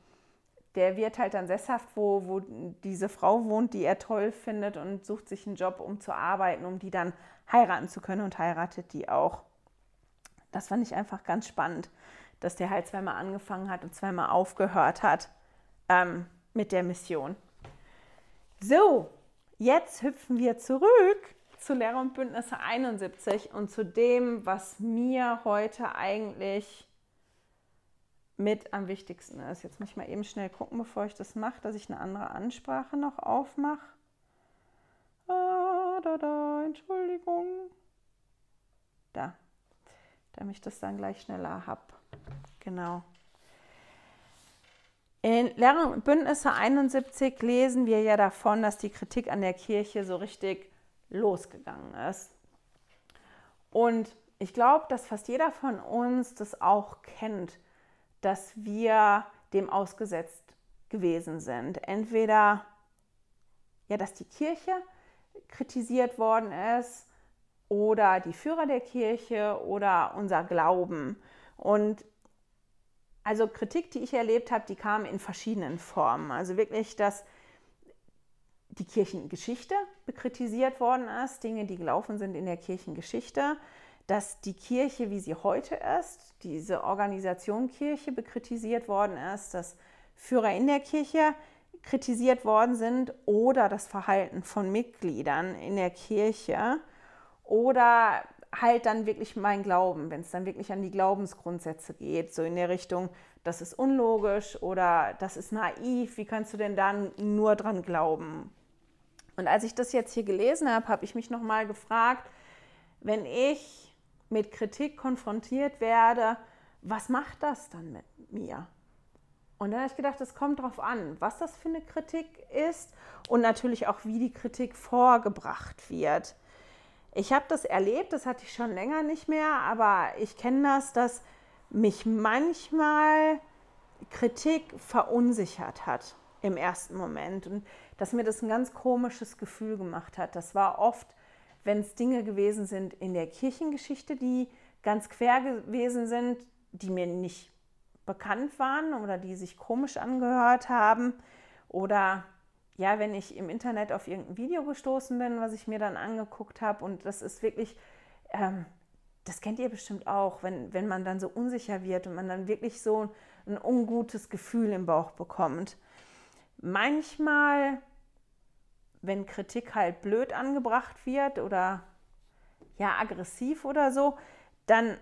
der wird halt dann sesshaft, wo, wo diese Frau wohnt, die er toll findet und sucht sich einen Job, um zu arbeiten, um die dann heiraten zu können und heiratet die auch. Das fand ich einfach ganz spannend dass der halt zweimal angefangen hat und zweimal aufgehört hat ähm, mit der Mission. So, jetzt hüpfen wir zurück zu Lehrer und Bündnisse 71 und zu dem, was mir heute eigentlich mit am wichtigsten ist. Jetzt muss ich mal eben schnell gucken, bevor ich das mache, dass ich eine andere Ansprache noch aufmache. Ah, da, da, Entschuldigung. Da, damit ich das dann gleich schneller habe. Genau. In Lehrer und Bündnisse 71 lesen wir ja davon, dass die Kritik an der Kirche so richtig losgegangen ist. Und ich glaube, dass fast jeder von uns das auch kennt, dass wir dem ausgesetzt gewesen sind. Entweder ja, dass die Kirche kritisiert worden ist oder die Führer der Kirche oder unser Glauben. Und also Kritik, die ich erlebt habe, die kam in verschiedenen Formen. Also wirklich, dass die Kirchengeschichte bekritisiert worden ist, Dinge, die gelaufen sind in der Kirchengeschichte, dass die Kirche, wie sie heute ist, diese Organisation Kirche bekritisiert worden ist, dass Führer in der Kirche kritisiert worden sind oder das Verhalten von Mitgliedern in der Kirche oder halt dann wirklich mein Glauben, wenn es dann wirklich an die Glaubensgrundsätze geht, so in der Richtung, das ist unlogisch oder das ist naiv, wie kannst du denn dann nur dran glauben? Und als ich das jetzt hier gelesen habe, habe ich mich nochmal gefragt, wenn ich mit Kritik konfrontiert werde, was macht das dann mit mir? Und dann habe ich gedacht, es kommt darauf an, was das für eine Kritik ist und natürlich auch, wie die Kritik vorgebracht wird. Ich habe das erlebt, das hatte ich schon länger nicht mehr, aber ich kenne das, dass mich manchmal Kritik verunsichert hat im ersten Moment und dass mir das ein ganz komisches Gefühl gemacht hat. Das war oft, wenn es Dinge gewesen sind in der Kirchengeschichte, die ganz quer gewesen sind, die mir nicht bekannt waren oder die sich komisch angehört haben oder ja, wenn ich im Internet auf irgendein Video gestoßen bin, was ich mir dann angeguckt habe und das ist wirklich, ähm, das kennt ihr bestimmt auch, wenn, wenn man dann so unsicher wird und man dann wirklich so ein ungutes Gefühl im Bauch bekommt. Manchmal, wenn Kritik halt blöd angebracht wird oder ja aggressiv oder so, dann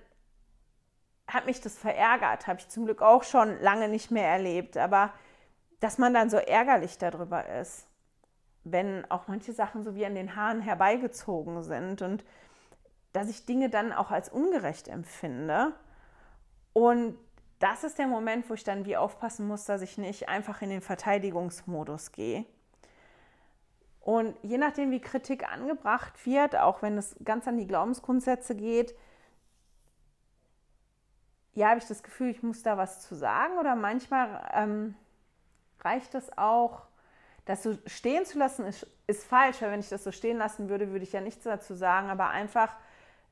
hat mich das verärgert, habe ich zum Glück auch schon lange nicht mehr erlebt, aber dass man dann so ärgerlich darüber ist, wenn auch manche Sachen so wie an den Haaren herbeigezogen sind und dass ich Dinge dann auch als ungerecht empfinde. Und das ist der Moment, wo ich dann wie aufpassen muss, dass ich nicht einfach in den Verteidigungsmodus gehe. Und je nachdem, wie Kritik angebracht wird, auch wenn es ganz an die Glaubensgrundsätze geht, ja, habe ich das Gefühl, ich muss da was zu sagen oder manchmal ähm, reicht es auch, das so stehen zu lassen, ist, ist falsch, weil wenn ich das so stehen lassen würde, würde ich ja nichts dazu sagen, aber einfach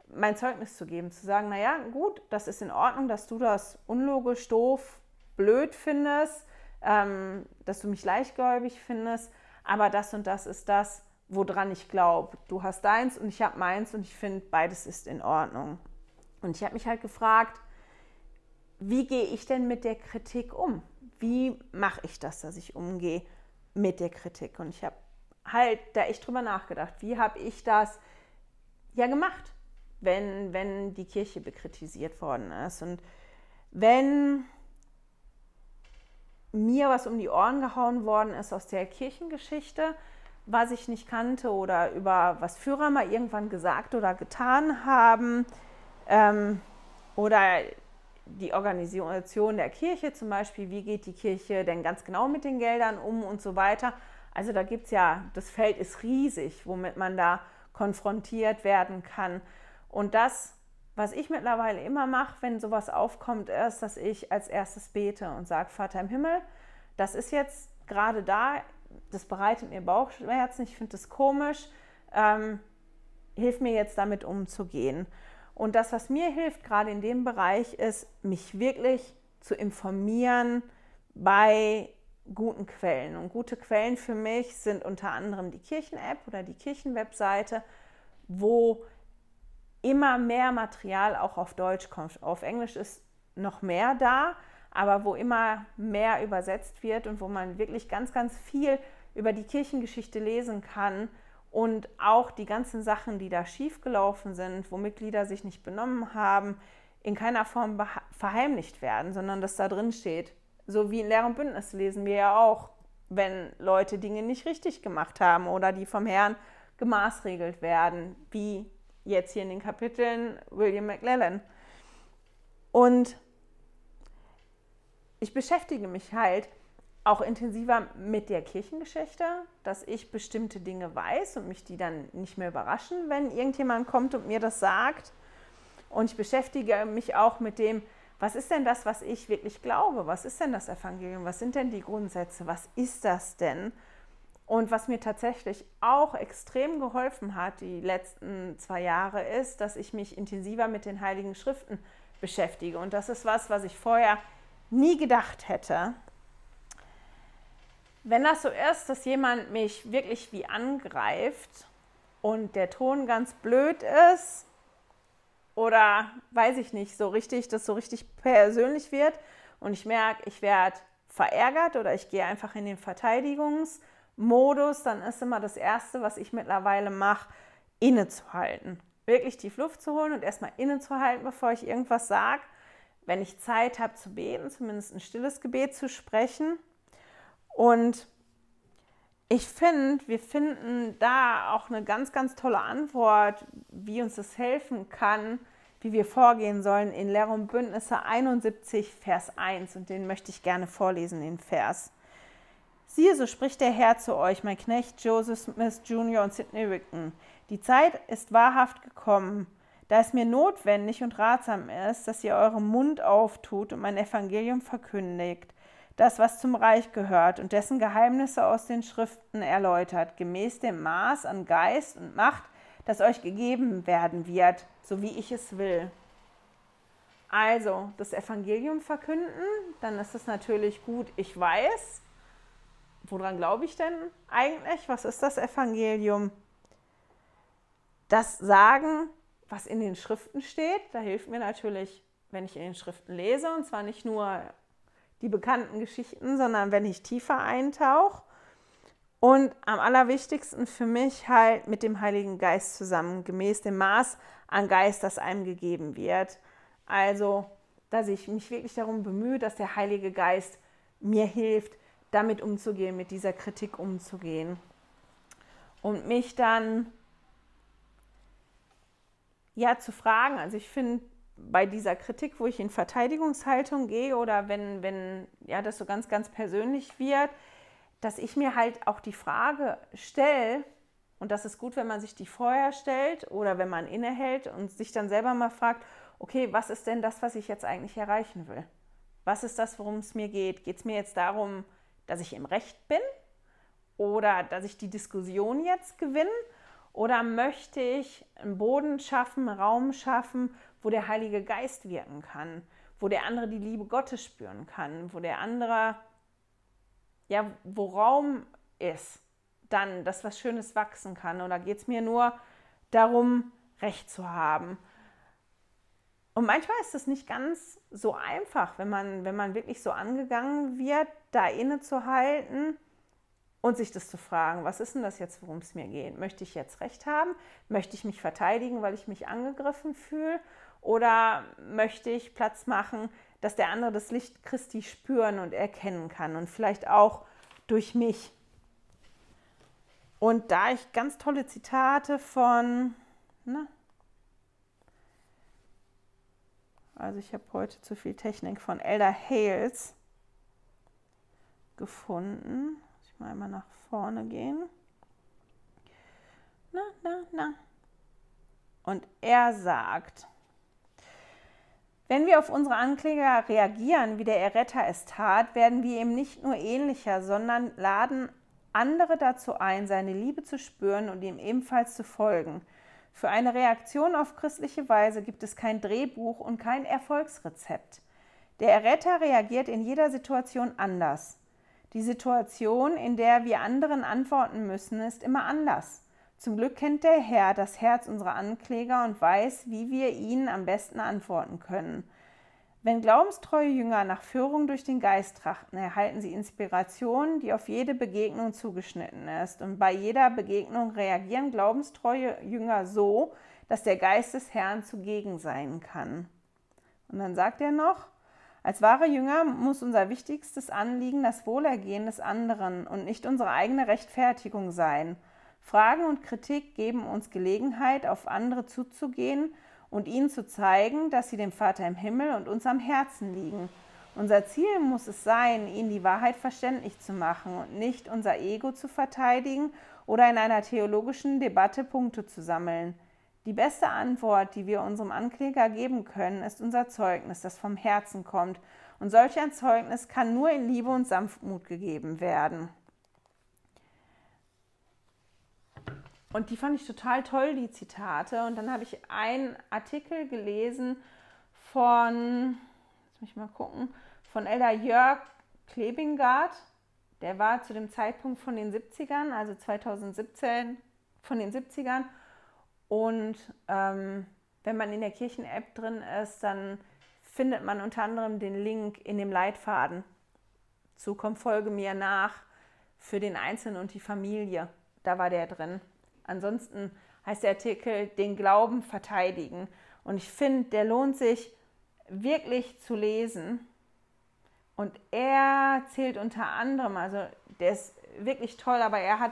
mein Zeugnis zu geben, zu sagen, naja, gut, das ist in Ordnung, dass du das unlogisch, doof, blöd findest, ähm, dass du mich leichtgläubig findest, aber das und das ist das, woran ich glaube. Du hast deins und ich habe meins und ich finde, beides ist in Ordnung. Und ich habe mich halt gefragt, wie gehe ich denn mit der Kritik um? Wie mache ich das, dass ich umgehe mit der Kritik? Und ich habe halt da echt drüber nachgedacht, wie habe ich das ja gemacht, wenn, wenn die Kirche bekritisiert worden ist. Und wenn mir was um die Ohren gehauen worden ist aus der Kirchengeschichte, was ich nicht kannte oder über was Führer mal irgendwann gesagt oder getan haben ähm, oder die Organisation der Kirche zum Beispiel, wie geht die Kirche denn ganz genau mit den Geldern um und so weiter. Also da gibt es ja, das Feld ist riesig, womit man da konfrontiert werden kann. Und das, was ich mittlerweile immer mache, wenn sowas aufkommt, ist, dass ich als erstes bete und sage, Vater im Himmel, das ist jetzt gerade da, das bereitet mir Bauchschmerzen, ich finde das komisch, ähm, hilf mir jetzt damit umzugehen. Und das, was mir hilft, gerade in dem Bereich, ist, mich wirklich zu informieren bei guten Quellen. Und gute Quellen für mich sind unter anderem die Kirchen-App oder die Kirchenwebseite, wo immer mehr Material auch auf Deutsch kommt. Auf Englisch ist noch mehr da, aber wo immer mehr übersetzt wird und wo man wirklich ganz, ganz viel über die Kirchengeschichte lesen kann und auch die ganzen Sachen, die da schiefgelaufen sind, wo Mitglieder sich nicht benommen haben, in keiner Form verheimlicht werden, sondern dass da drin steht. So wie in Lehr und Bündnis lesen wir ja auch, wenn Leute Dinge nicht richtig gemacht haben oder die vom Herrn gemaßregelt werden, wie jetzt hier in den Kapiteln William McLellan. Und ich beschäftige mich halt auch intensiver mit der Kirchengeschichte, dass ich bestimmte Dinge weiß und mich die dann nicht mehr überraschen, wenn irgendjemand kommt und mir das sagt. Und ich beschäftige mich auch mit dem, was ist denn das, was ich wirklich glaube? Was ist denn das Evangelium? Was sind denn die Grundsätze? Was ist das denn? Und was mir tatsächlich auch extrem geholfen hat die letzten zwei Jahre ist, dass ich mich intensiver mit den Heiligen Schriften beschäftige. Und das ist was, was ich vorher nie gedacht hätte. Wenn das so ist, dass jemand mich wirklich wie angreift und der Ton ganz blöd ist oder weiß ich nicht, so richtig, dass so richtig persönlich wird und ich merke, ich werde verärgert oder ich gehe einfach in den Verteidigungsmodus, dann ist immer das Erste, was ich mittlerweile mache, innezuhalten. Wirklich tief Luft zu holen und erstmal innezuhalten, bevor ich irgendwas sage. Wenn ich Zeit habe zu beten, zumindest ein stilles Gebet zu sprechen und ich finde, wir finden da auch eine ganz, ganz tolle Antwort, wie uns das helfen kann, wie wir vorgehen sollen in Lehre und Bündnisse 71, Vers 1. Und den möchte ich gerne vorlesen, den Vers. Siehe, so spricht der Herr zu euch, mein Knecht Joseph Smith Jr. und Sidney Rickton. Die Zeit ist wahrhaft gekommen, da es mir notwendig und ratsam ist, dass ihr euren Mund auftut und mein Evangelium verkündigt das, was zum Reich gehört und dessen Geheimnisse aus den Schriften erläutert, gemäß dem Maß an Geist und Macht, das euch gegeben werden wird, so wie ich es will. Also, das Evangelium verkünden, dann ist es natürlich gut, ich weiß, woran glaube ich denn eigentlich? Was ist das Evangelium? Das Sagen, was in den Schriften steht, da hilft mir natürlich, wenn ich in den Schriften lese, und zwar nicht nur die bekannten Geschichten, sondern wenn ich tiefer eintauche. Und am allerwichtigsten für mich halt mit dem Heiligen Geist zusammen, gemäß dem Maß an Geist, das einem gegeben wird. Also, dass ich mich wirklich darum bemühe, dass der Heilige Geist mir hilft, damit umzugehen, mit dieser Kritik umzugehen. Und mich dann ja zu fragen, also ich finde, bei dieser Kritik, wo ich in Verteidigungshaltung gehe oder wenn, wenn ja, das so ganz, ganz persönlich wird, dass ich mir halt auch die Frage stelle, und das ist gut, wenn man sich die vorher stellt oder wenn man innehält und sich dann selber mal fragt, okay, was ist denn das, was ich jetzt eigentlich erreichen will? Was ist das, worum es mir geht? Geht es mir jetzt darum, dass ich im Recht bin oder dass ich die Diskussion jetzt gewinne? Oder möchte ich einen Boden schaffen, einen Raum schaffen, wo der Heilige Geist wirken kann, wo der andere die Liebe Gottes spüren kann, wo der andere, ja, wo Raum ist, dann, dass was Schönes wachsen kann. Oder geht es mir nur darum, Recht zu haben? Und manchmal ist es nicht ganz so einfach, wenn man, wenn man wirklich so angegangen wird, da innezuhalten und sich das zu fragen, was ist denn das jetzt, worum es mir geht? Möchte ich jetzt Recht haben? Möchte ich mich verteidigen, weil ich mich angegriffen fühle? Oder möchte ich Platz machen, dass der andere das Licht Christi spüren und erkennen kann und vielleicht auch durch mich? Und da ich ganz tolle Zitate von, ne? also ich habe heute zu viel Technik von Elder Hales gefunden. Mal einmal nach vorne gehen. Na, na, na. Und er sagt, wenn wir auf unsere Ankläger reagieren, wie der Erretter es tat, werden wir ihm nicht nur ähnlicher, sondern laden andere dazu ein, seine Liebe zu spüren und ihm ebenfalls zu folgen. Für eine Reaktion auf christliche Weise gibt es kein Drehbuch und kein Erfolgsrezept. Der Erretter reagiert in jeder Situation anders. Die Situation, in der wir anderen antworten müssen, ist immer anders. Zum Glück kennt der Herr das Herz unserer Ankläger und weiß, wie wir ihnen am besten antworten können. Wenn glaubenstreue Jünger nach Führung durch den Geist trachten, erhalten sie Inspiration, die auf jede Begegnung zugeschnitten ist. Und bei jeder Begegnung reagieren glaubenstreue Jünger so, dass der Geist des Herrn zugegen sein kann. Und dann sagt er noch, als wahre Jünger muss unser wichtigstes Anliegen das Wohlergehen des anderen und nicht unsere eigene Rechtfertigung sein. Fragen und Kritik geben uns Gelegenheit, auf andere zuzugehen und ihnen zu zeigen, dass sie dem Vater im Himmel und uns am Herzen liegen. Unser Ziel muss es sein, ihnen die Wahrheit verständlich zu machen und nicht unser Ego zu verteidigen oder in einer theologischen Debatte Punkte zu sammeln. Die beste Antwort, die wir unserem Ankläger geben können, ist unser Zeugnis, das vom Herzen kommt. Und solch ein Zeugnis kann nur in Liebe und Sanftmut gegeben werden. Und die fand ich total toll, die Zitate. Und dann habe ich einen Artikel gelesen von, lass mich mal gucken, von Elder Jörg Klebingard. Der war zu dem Zeitpunkt von den 70ern, also 2017 von den 70ern. Und ähm, wenn man in der Kirchen-App drin ist, dann findet man unter anderem den Link in dem Leitfaden zu Komm, folge mir nach für den Einzelnen und die Familie. Da war der drin. Ansonsten heißt der Artikel Den Glauben verteidigen. Und ich finde, der lohnt sich wirklich zu lesen. Und er zählt unter anderem, also der ist wirklich toll, aber er hat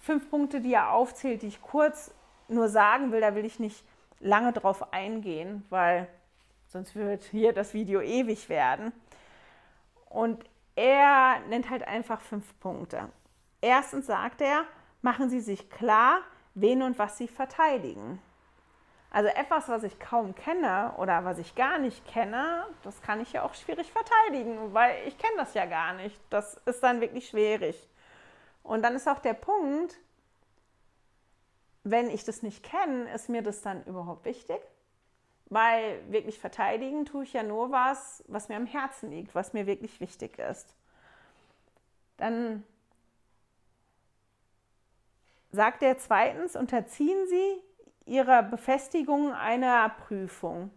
fünf Punkte, die er aufzählt, die ich kurz nur sagen will. Da will ich nicht lange drauf eingehen, weil sonst wird hier das Video ewig werden. Und er nennt halt einfach fünf Punkte. Erstens sagt er, machen Sie sich klar, wen und was Sie verteidigen. Also etwas, was ich kaum kenne oder was ich gar nicht kenne, das kann ich ja auch schwierig verteidigen, weil ich kenne das ja gar nicht. Das ist dann wirklich schwierig. Und dann ist auch der Punkt, wenn ich das nicht kenne, ist mir das dann überhaupt wichtig? Weil wirklich verteidigen tue ich ja nur was, was mir am Herzen liegt, was mir wirklich wichtig ist. Dann sagt er zweitens, unterziehen Sie Ihrer Befestigung einer Prüfung.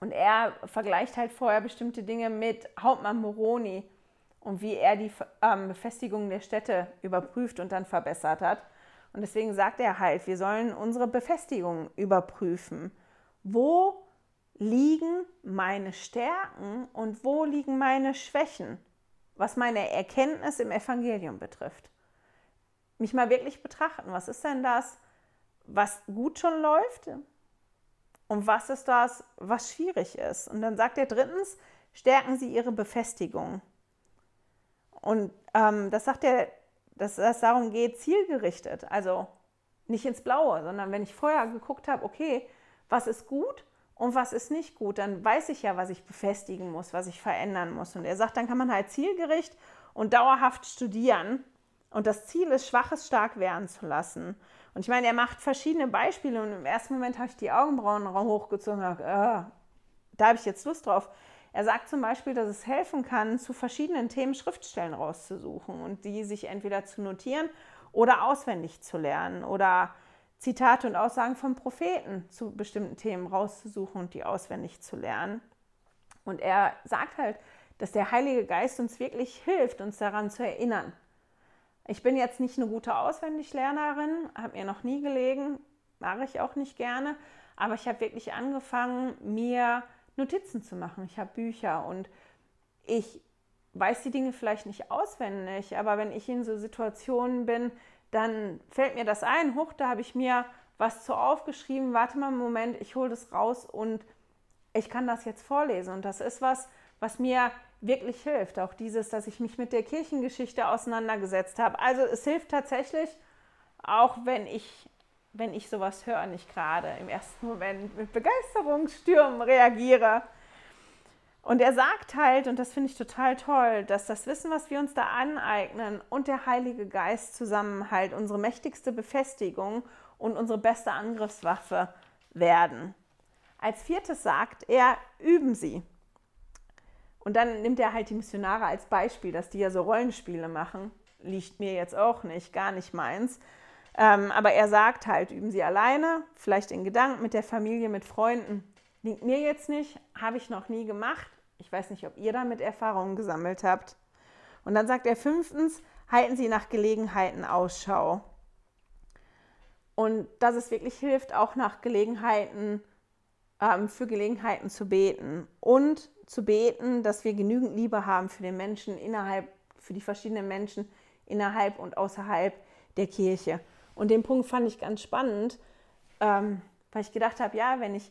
Und er vergleicht halt vorher bestimmte Dinge mit Hauptmann Moroni und wie er die ähm, Befestigung der Städte überprüft und dann verbessert hat. Und deswegen sagt er halt, wir sollen unsere Befestigung überprüfen. Wo liegen meine Stärken und wo liegen meine Schwächen, was meine Erkenntnis im Evangelium betrifft? mich mal wirklich betrachten. Was ist denn das, was gut schon läuft? Und was ist das, was schwierig ist? Und dann sagt er drittens, stärken Sie Ihre Befestigung. Und ähm, das sagt er, dass es darum geht, zielgerichtet, also nicht ins Blaue, sondern wenn ich vorher geguckt habe, okay, was ist gut und was ist nicht gut, dann weiß ich ja, was ich befestigen muss, was ich verändern muss. Und er sagt, dann kann man halt zielgericht und dauerhaft studieren und das Ziel ist, Schwaches stark werden zu lassen. Und ich meine, er macht verschiedene Beispiele und im ersten Moment habe ich die Augenbrauen hochgezogen und gesagt, äh, da habe ich jetzt Lust drauf. Er sagt zum Beispiel, dass es helfen kann, zu verschiedenen Themen Schriftstellen rauszusuchen und die sich entweder zu notieren oder auswendig zu lernen oder Zitate und Aussagen von Propheten zu bestimmten Themen rauszusuchen und die auswendig zu lernen. Und er sagt halt, dass der Heilige Geist uns wirklich hilft, uns daran zu erinnern. Ich bin jetzt nicht eine gute Auswendiglernerin, habe mir noch nie gelegen, mache ich auch nicht gerne, aber ich habe wirklich angefangen, mir Notizen zu machen. Ich habe Bücher und ich weiß die Dinge vielleicht nicht auswendig, aber wenn ich in so Situationen bin, dann fällt mir das ein, hoch, da habe ich mir was zu aufgeschrieben, warte mal einen Moment, ich hole das raus und ich kann das jetzt vorlesen. Und das ist was, was mir wirklich hilft. Auch dieses, dass ich mich mit der Kirchengeschichte auseinandergesetzt habe. Also es hilft tatsächlich, auch wenn ich, wenn ich sowas höre, nicht gerade im ersten Moment mit Begeisterungsstürmen reagiere. Und er sagt halt, und das finde ich total toll, dass das Wissen, was wir uns da aneignen und der Heilige Geist zusammen halt unsere mächtigste Befestigung und unsere beste Angriffswaffe werden. Als viertes sagt er, üben Sie. Und dann nimmt er halt die Missionare als Beispiel, dass die ja so Rollenspiele machen. Liegt mir jetzt auch nicht, gar nicht meins. Ähm, aber er sagt halt, üben Sie alleine, vielleicht in Gedanken, mit der Familie, mit Freunden. Liegt mir jetzt nicht, habe ich noch nie gemacht. Ich weiß nicht, ob ihr damit Erfahrungen gesammelt habt. Und dann sagt er fünftens, halten Sie nach Gelegenheiten Ausschau. Und dass es wirklich hilft, auch nach Gelegenheiten, ähm, für Gelegenheiten zu beten. Und zu beten, dass wir genügend Liebe haben für den Menschen innerhalb, für die verschiedenen Menschen innerhalb und außerhalb der Kirche. Und den Punkt fand ich ganz spannend, ähm, weil ich gedacht habe, ja, wenn ich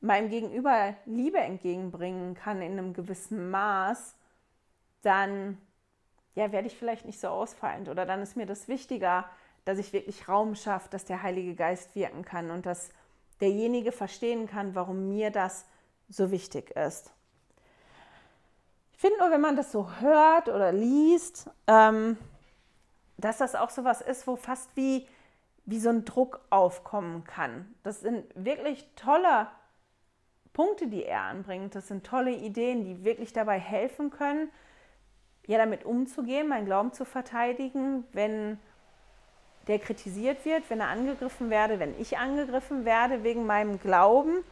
meinem Gegenüber Liebe entgegenbringen kann in einem gewissen Maß, dann ja, werde ich vielleicht nicht so ausfallend oder dann ist mir das wichtiger, dass ich wirklich Raum schaffe, dass der Heilige Geist wirken kann und dass derjenige verstehen kann, warum mir das so wichtig ist. Ich finde nur, wenn man das so hört oder liest, ähm, dass das auch so was ist, wo fast wie, wie so ein Druck aufkommen kann. Das sind wirklich tolle Punkte, die er anbringt. Das sind tolle Ideen, die wirklich dabei helfen können, ja, damit umzugehen, meinen Glauben zu verteidigen, wenn der kritisiert wird, wenn er angegriffen werde, wenn ich angegriffen werde wegen meinem Glauben.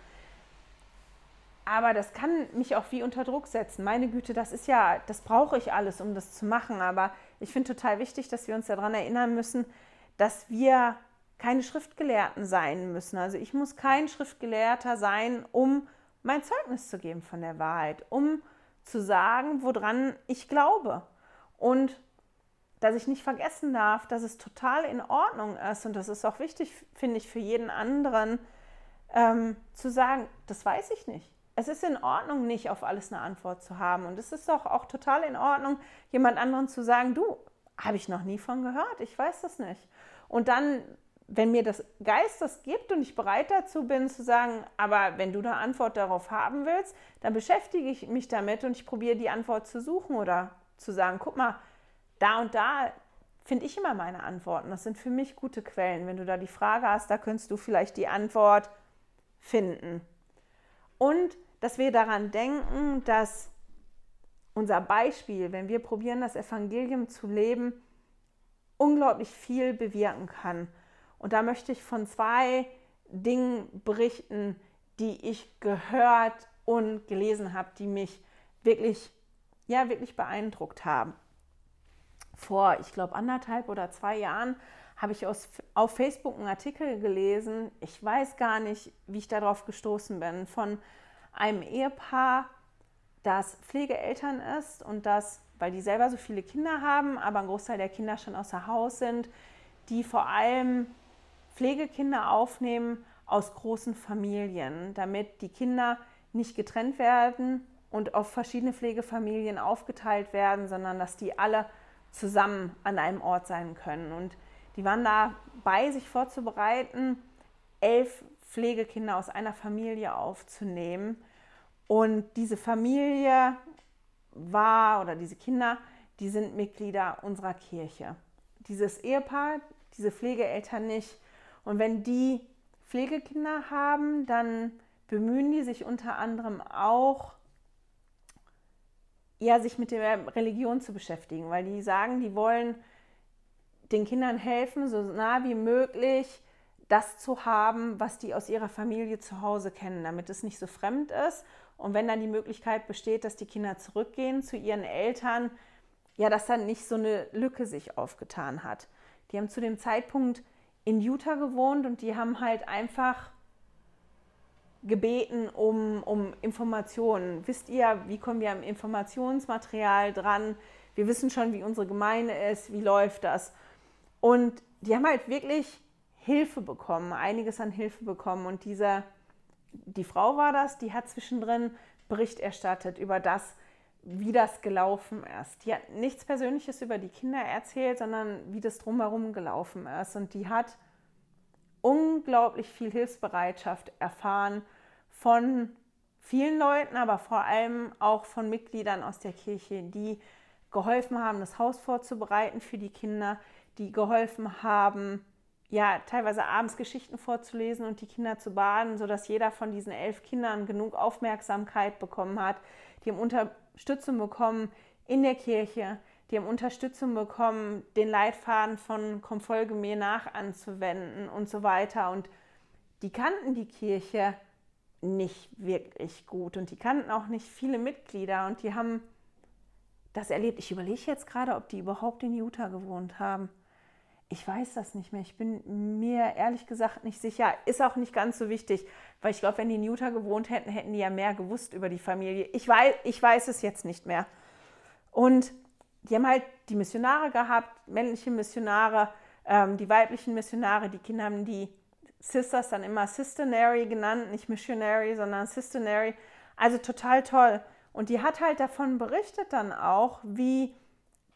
Aber das kann mich auch wie unter Druck setzen. Meine Güte, das ist ja, das brauche ich alles, um das zu machen. Aber ich finde total wichtig, dass wir uns daran erinnern müssen, dass wir keine Schriftgelehrten sein müssen. Also ich muss kein Schriftgelehrter sein, um mein Zeugnis zu geben von der Wahrheit, um zu sagen, woran ich glaube. Und dass ich nicht vergessen darf, dass es total in Ordnung ist und das ist auch wichtig, finde ich, für jeden anderen, ähm, zu sagen, das weiß ich nicht. Es ist in Ordnung, nicht auf alles eine Antwort zu haben. Und es ist auch, auch total in Ordnung, jemand anderen zu sagen, du, habe ich noch nie von gehört, ich weiß das nicht. Und dann, wenn mir das Geist das gibt und ich bereit dazu bin zu sagen, aber wenn du eine Antwort darauf haben willst, dann beschäftige ich mich damit und ich probiere die Antwort zu suchen oder zu sagen, guck mal, da und da finde ich immer meine Antworten. Das sind für mich gute Quellen. Wenn du da die Frage hast, da könntest du vielleicht die Antwort finden. Und dass wir daran denken, dass unser Beispiel, wenn wir probieren, das Evangelium zu leben, unglaublich viel bewirken kann. Und da möchte ich von zwei Dingen berichten, die ich gehört und gelesen habe, die mich wirklich, ja, wirklich beeindruckt haben. Vor, ich glaube, anderthalb oder zwei Jahren habe ich aus, auf Facebook einen Artikel gelesen. Ich weiß gar nicht, wie ich darauf gestoßen bin, von einem Ehepaar, das Pflegeeltern ist und das, weil die selber so viele Kinder haben, aber ein Großteil der Kinder schon außer Haus sind, die vor allem Pflegekinder aufnehmen aus großen Familien, damit die Kinder nicht getrennt werden und auf verschiedene Pflegefamilien aufgeteilt werden, sondern dass die alle zusammen an einem Ort sein können. Und die waren dabei, sich vorzubereiten, elf Pflegekinder aus einer Familie aufzunehmen. Und diese Familie war oder diese Kinder, die sind Mitglieder unserer Kirche. Dieses Ehepaar, diese Pflegeeltern nicht. Und wenn die Pflegekinder haben, dann bemühen die sich unter anderem auch, ja, sich mit der Religion zu beschäftigen, weil die sagen, die wollen den Kindern helfen, so nah wie möglich das zu haben, was die aus ihrer Familie zu Hause kennen, damit es nicht so fremd ist. Und wenn dann die Möglichkeit besteht, dass die Kinder zurückgehen zu ihren Eltern, ja, dass dann nicht so eine Lücke sich aufgetan hat. Die haben zu dem Zeitpunkt in Utah gewohnt und die haben halt einfach gebeten um, um Informationen. Wisst ihr, wie kommen wir am Informationsmaterial dran? Wir wissen schon, wie unsere Gemeinde ist, wie läuft das. Und die haben halt wirklich Hilfe bekommen, einiges an Hilfe bekommen. Und diese, die Frau war das, die hat zwischendrin Bericht erstattet über das, wie das gelaufen ist. Die hat nichts Persönliches über die Kinder erzählt, sondern wie das drumherum gelaufen ist. Und die hat unglaublich viel Hilfsbereitschaft erfahren von vielen Leuten, aber vor allem auch von Mitgliedern aus der Kirche, die geholfen haben, das Haus vorzubereiten für die Kinder, die geholfen haben, ja, teilweise abends Geschichten vorzulesen und die Kinder zu baden, sodass jeder von diesen elf Kindern genug Aufmerksamkeit bekommen hat. Die haben Unterstützung bekommen in der Kirche, die haben Unterstützung bekommen, den Leitfaden von Komm folge mir nach anzuwenden und so weiter. Und die kannten die Kirche nicht wirklich gut und die kannten auch nicht viele Mitglieder und die haben das erlebt. Ich überlege jetzt gerade, ob die überhaupt in Utah gewohnt haben. Ich weiß das nicht mehr. Ich bin mir ehrlich gesagt nicht sicher. Ist auch nicht ganz so wichtig, weil ich glaube, wenn die in gewohnt hätten, hätten die ja mehr gewusst über die Familie. Ich weiß, ich weiß es jetzt nicht mehr. Und die haben halt die Missionare gehabt, männliche Missionare, ähm, die weiblichen Missionare, die Kinder haben die Sisters dann immer Sisternary genannt, nicht Missionary, sondern Sisternary. Also total toll. Und die hat halt davon berichtet dann auch, wie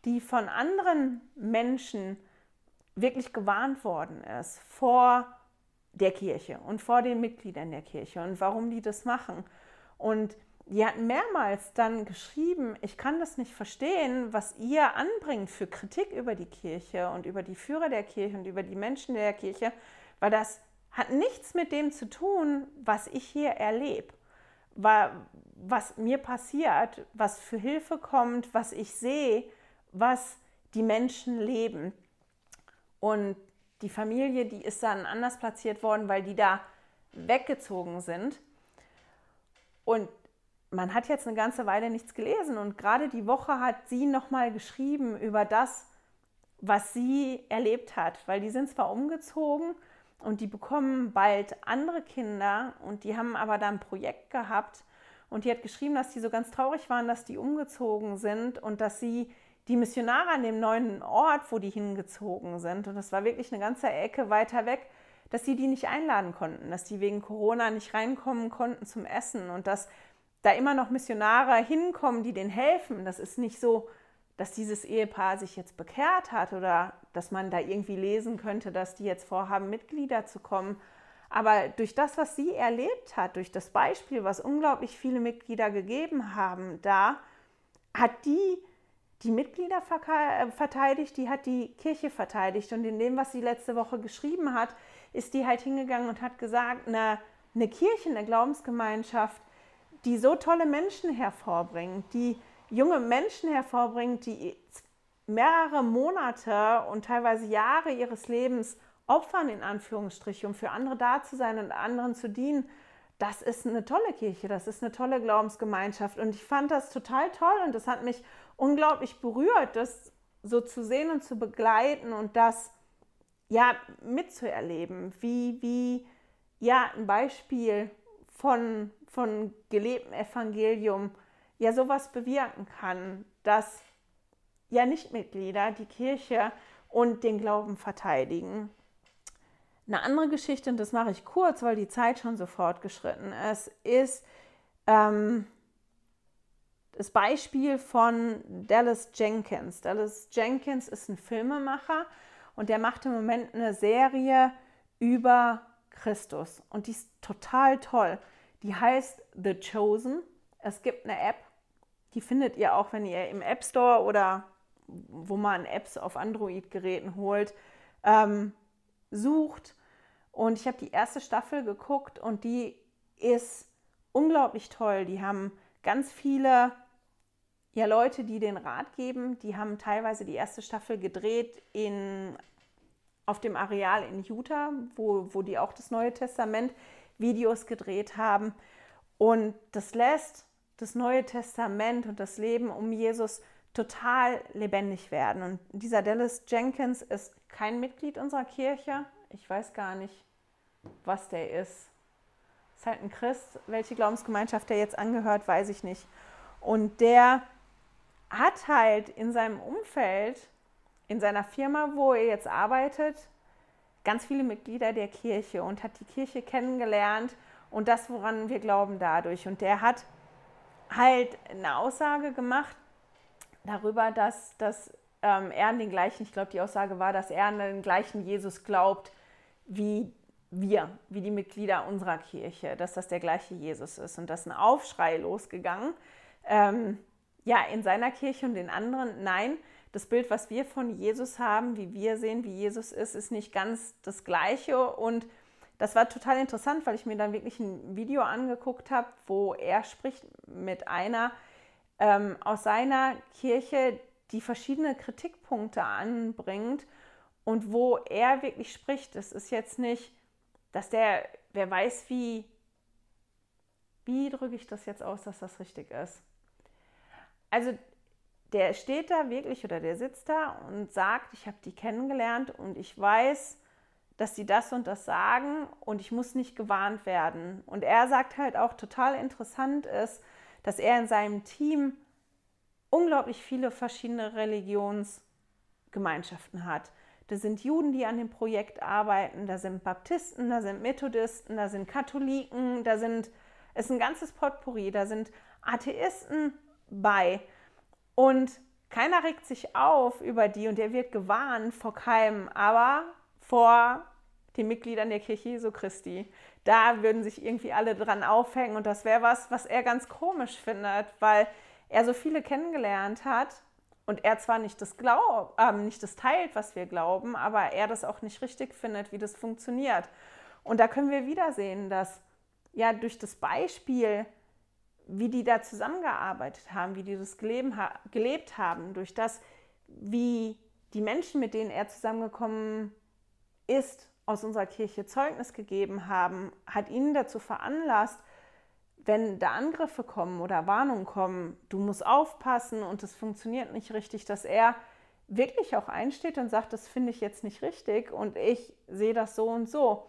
die von anderen Menschen wirklich gewarnt worden ist vor der Kirche und vor den Mitgliedern der Kirche und warum die das machen. Und die hat mehrmals dann geschrieben, ich kann das nicht verstehen, was ihr anbringt für Kritik über die Kirche und über die Führer der Kirche und über die Menschen der Kirche, weil das hat nichts mit dem zu tun, was ich hier erlebe, was mir passiert, was für Hilfe kommt, was ich sehe, was die Menschen leben. Und die Familie, die ist dann anders platziert worden, weil die da weggezogen sind. Und man hat jetzt eine ganze Weile nichts gelesen. Und gerade die Woche hat sie nochmal geschrieben über das, was sie erlebt hat, weil die sind zwar umgezogen und die bekommen bald andere Kinder und die haben aber da ein Projekt gehabt. Und die hat geschrieben, dass die so ganz traurig waren, dass die umgezogen sind und dass sie die Missionare an dem neuen Ort, wo die hingezogen sind, und das war wirklich eine ganze Ecke weiter weg, dass sie die nicht einladen konnten, dass die wegen Corona nicht reinkommen konnten zum Essen und dass da immer noch Missionare hinkommen, die denen helfen. Das ist nicht so, dass dieses Ehepaar sich jetzt bekehrt hat oder dass man da irgendwie lesen könnte, dass die jetzt vorhaben, Mitglieder zu kommen. Aber durch das, was sie erlebt hat, durch das Beispiel, was unglaublich viele Mitglieder gegeben haben, da hat die die Mitglieder äh, verteidigt, die hat die Kirche verteidigt. Und in dem, was sie letzte Woche geschrieben hat, ist die halt hingegangen und hat gesagt, eine, eine Kirche, eine Glaubensgemeinschaft, die so tolle Menschen hervorbringt, die junge Menschen hervorbringt, die mehrere Monate und teilweise Jahre ihres Lebens opfern, in Anführungsstrichen, um für andere da zu sein und anderen zu dienen, das ist eine tolle Kirche, das ist eine tolle Glaubensgemeinschaft. Und ich fand das total toll und das hat mich unglaublich berührt, das so zu sehen und zu begleiten und das ja mitzuerleben, wie, wie ja ein Beispiel von, von gelebtem Evangelium ja sowas bewirken kann, dass ja Nichtmitglieder die Kirche und den Glauben verteidigen. Eine andere Geschichte, und das mache ich kurz, weil die Zeit schon so fortgeschritten ist, ist ähm, das Beispiel von Dallas Jenkins. Dallas Jenkins ist ein Filmemacher und der macht im Moment eine Serie über Christus und die ist total toll. Die heißt The Chosen. Es gibt eine App, die findet ihr auch, wenn ihr im App Store oder wo man Apps auf Android-Geräten holt, ähm, sucht. Und ich habe die erste Staffel geguckt und die ist unglaublich toll. Die haben ganz viele ja, Leute, die den Rat geben. Die haben teilweise die erste Staffel gedreht in, auf dem Areal in Utah, wo, wo die auch das Neue Testament Videos gedreht haben. Und das lässt das Neue Testament und das Leben um Jesus total lebendig werden. Und dieser Dallas Jenkins ist kein Mitglied unserer Kirche. Ich weiß gar nicht, was der ist. Ist halt ein Christ. Welche Glaubensgemeinschaft der jetzt angehört, weiß ich nicht. Und der hat halt in seinem Umfeld, in seiner Firma, wo er jetzt arbeitet, ganz viele Mitglieder der Kirche und hat die Kirche kennengelernt und das, woran wir glauben, dadurch. Und der hat halt eine Aussage gemacht darüber, dass, dass ähm, er an den gleichen, ich glaube, die Aussage war, dass er an den gleichen Jesus glaubt wie wir, wie die Mitglieder unserer Kirche, dass das der gleiche Jesus ist. Und da ist ein Aufschrei losgegangen. Ähm, ja, in seiner Kirche und in anderen, nein, das Bild, was wir von Jesus haben, wie wir sehen, wie Jesus ist, ist nicht ganz das gleiche. Und das war total interessant, weil ich mir dann wirklich ein Video angeguckt habe, wo er spricht mit einer ähm, aus seiner Kirche, die verschiedene Kritikpunkte anbringt und wo er wirklich spricht. Das ist jetzt nicht, dass der, wer weiß, wie wie drücke ich das jetzt aus, dass das richtig ist? Also der steht da wirklich oder der sitzt da und sagt, ich habe die kennengelernt und ich weiß, dass sie das und das sagen und ich muss nicht gewarnt werden. Und er sagt halt auch total interessant ist, dass er in seinem Team unglaublich viele verschiedene Religionsgemeinschaften hat. Da sind Juden, die an dem Projekt arbeiten, da sind Baptisten, da sind Methodisten, da sind Katholiken, da sind, es ist ein ganzes Potpourri, da sind Atheisten bei. Und keiner regt sich auf über die und er wird gewarnt vor keinem, aber vor den Mitgliedern der Kirche Jesu Christi. Da würden sich irgendwie alle dran aufhängen und das wäre was, was er ganz komisch findet, weil er so viele kennengelernt hat und er zwar nicht das, glaub, äh, nicht das teilt, was wir glauben, aber er das auch nicht richtig findet, wie das funktioniert. Und da können wir wieder sehen, dass ja durch das Beispiel, wie die da zusammengearbeitet haben, wie die das gelebt haben, durch das, wie die Menschen, mit denen er zusammengekommen ist, aus unserer Kirche Zeugnis gegeben haben, hat ihn dazu veranlasst, wenn da Angriffe kommen oder Warnungen kommen, du musst aufpassen und es funktioniert nicht richtig, dass er wirklich auch einsteht und sagt, das finde ich jetzt nicht richtig und ich sehe das so und so.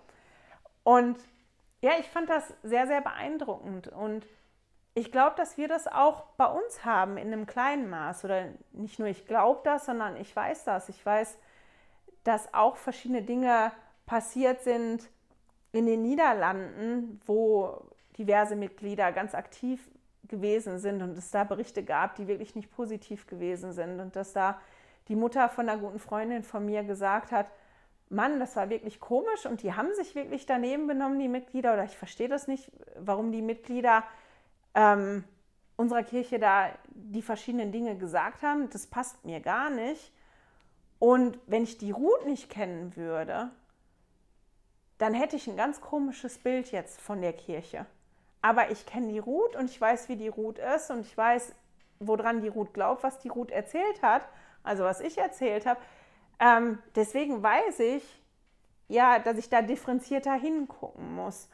Und ja, ich fand das sehr, sehr beeindruckend und ich glaube, dass wir das auch bei uns haben in einem kleinen Maß. Oder nicht nur ich glaube das, sondern ich weiß das. Ich weiß, dass auch verschiedene Dinge passiert sind in den Niederlanden, wo diverse Mitglieder ganz aktiv gewesen sind und es da Berichte gab, die wirklich nicht positiv gewesen sind. Und dass da die Mutter von einer guten Freundin von mir gesagt hat, Mann, das war wirklich komisch. Und die haben sich wirklich daneben benommen, die Mitglieder, oder ich verstehe das nicht, warum die Mitglieder ähm, unserer Kirche da die verschiedenen Dinge gesagt haben. Das passt mir gar nicht. Und wenn ich die Ruth nicht kennen würde, dann hätte ich ein ganz komisches Bild jetzt von der Kirche. Aber ich kenne die Ruth und ich weiß, wie die Ruth ist und ich weiß, woran die Ruth glaubt, was die Ruth erzählt hat, also was ich erzählt habe. Ähm, deswegen weiß ich, ja, dass ich da differenzierter hingucken muss.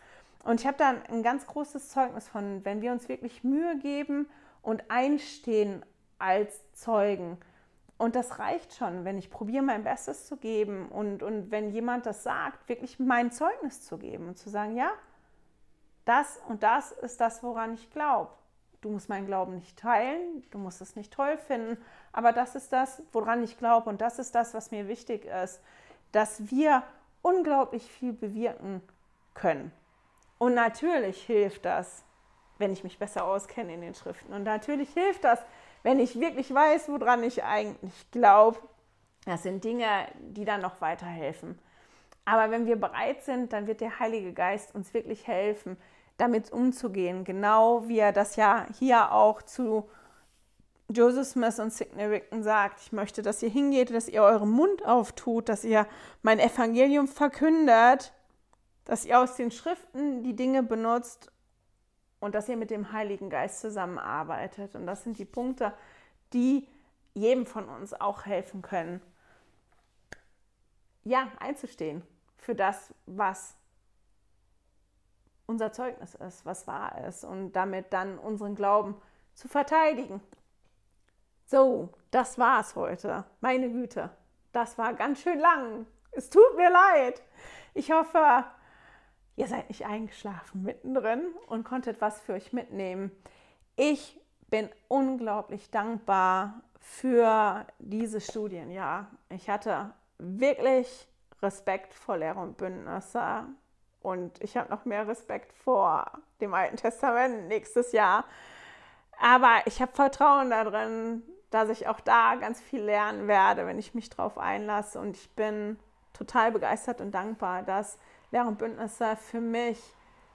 Und ich habe da ein ganz großes Zeugnis von, wenn wir uns wirklich Mühe geben und einstehen als Zeugen. Und das reicht schon, wenn ich probiere, mein Bestes zu geben und, und wenn jemand das sagt, wirklich mein Zeugnis zu geben und zu sagen, ja, das und das ist das, woran ich glaube. Du musst meinen Glauben nicht teilen, du musst es nicht toll finden, aber das ist das, woran ich glaube und das ist das, was mir wichtig ist, dass wir unglaublich viel bewirken können. Und natürlich hilft das, wenn ich mich besser auskenne in den Schriften. Und natürlich hilft das, wenn ich wirklich weiß, woran ich eigentlich glaube. Das sind Dinge, die dann noch weiterhelfen. Aber wenn wir bereit sind, dann wird der Heilige Geist uns wirklich helfen, damit umzugehen. Genau wie er das ja hier auch zu Joseph Smith und Sidney Rickton sagt. Ich möchte, dass ihr hingeht, dass ihr euren Mund auftut, dass ihr mein Evangelium verkündet, dass ihr aus den Schriften die Dinge benutzt und dass ihr mit dem Heiligen Geist zusammenarbeitet. Und das sind die Punkte, die jedem von uns auch helfen können, ja, einzustehen für das, was unser Zeugnis ist, was wahr ist und damit dann unseren Glauben zu verteidigen. So, das war's heute. Meine Güte, das war ganz schön lang. Es tut mir leid. Ich hoffe, ihr seid nicht eingeschlafen mittendrin und konntet was für euch mitnehmen. Ich bin unglaublich dankbar für diese Studienjahr. Ich hatte wirklich Respekt vor Lehrer und Bündnisse und ich habe noch mehr Respekt vor dem Alten Testament nächstes Jahr. Aber ich habe Vertrauen darin, dass ich auch da ganz viel lernen werde, wenn ich mich darauf einlasse. Und ich bin total begeistert und dankbar, dass Lehr und Bündnisse für mich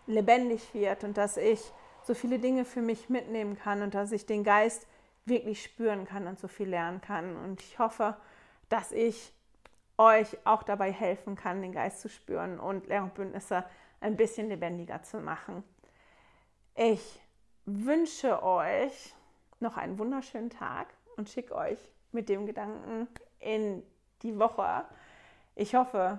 lebendig wird und dass ich so viele Dinge für mich mitnehmen kann und dass ich den Geist wirklich spüren kann und so viel lernen kann. Und ich hoffe, dass ich euch auch dabei helfen kann, den Geist zu spüren und Lehrbuchbündnisse ein bisschen lebendiger zu machen. Ich wünsche euch noch einen wunderschönen Tag und schicke euch mit dem Gedanken in die Woche. Ich hoffe,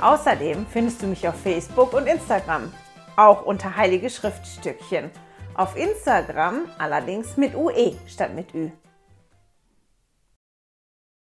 Außerdem findest du mich auf Facebook und Instagram, auch unter Heilige Schriftstückchen. Auf Instagram allerdings mit UE statt mit Ü.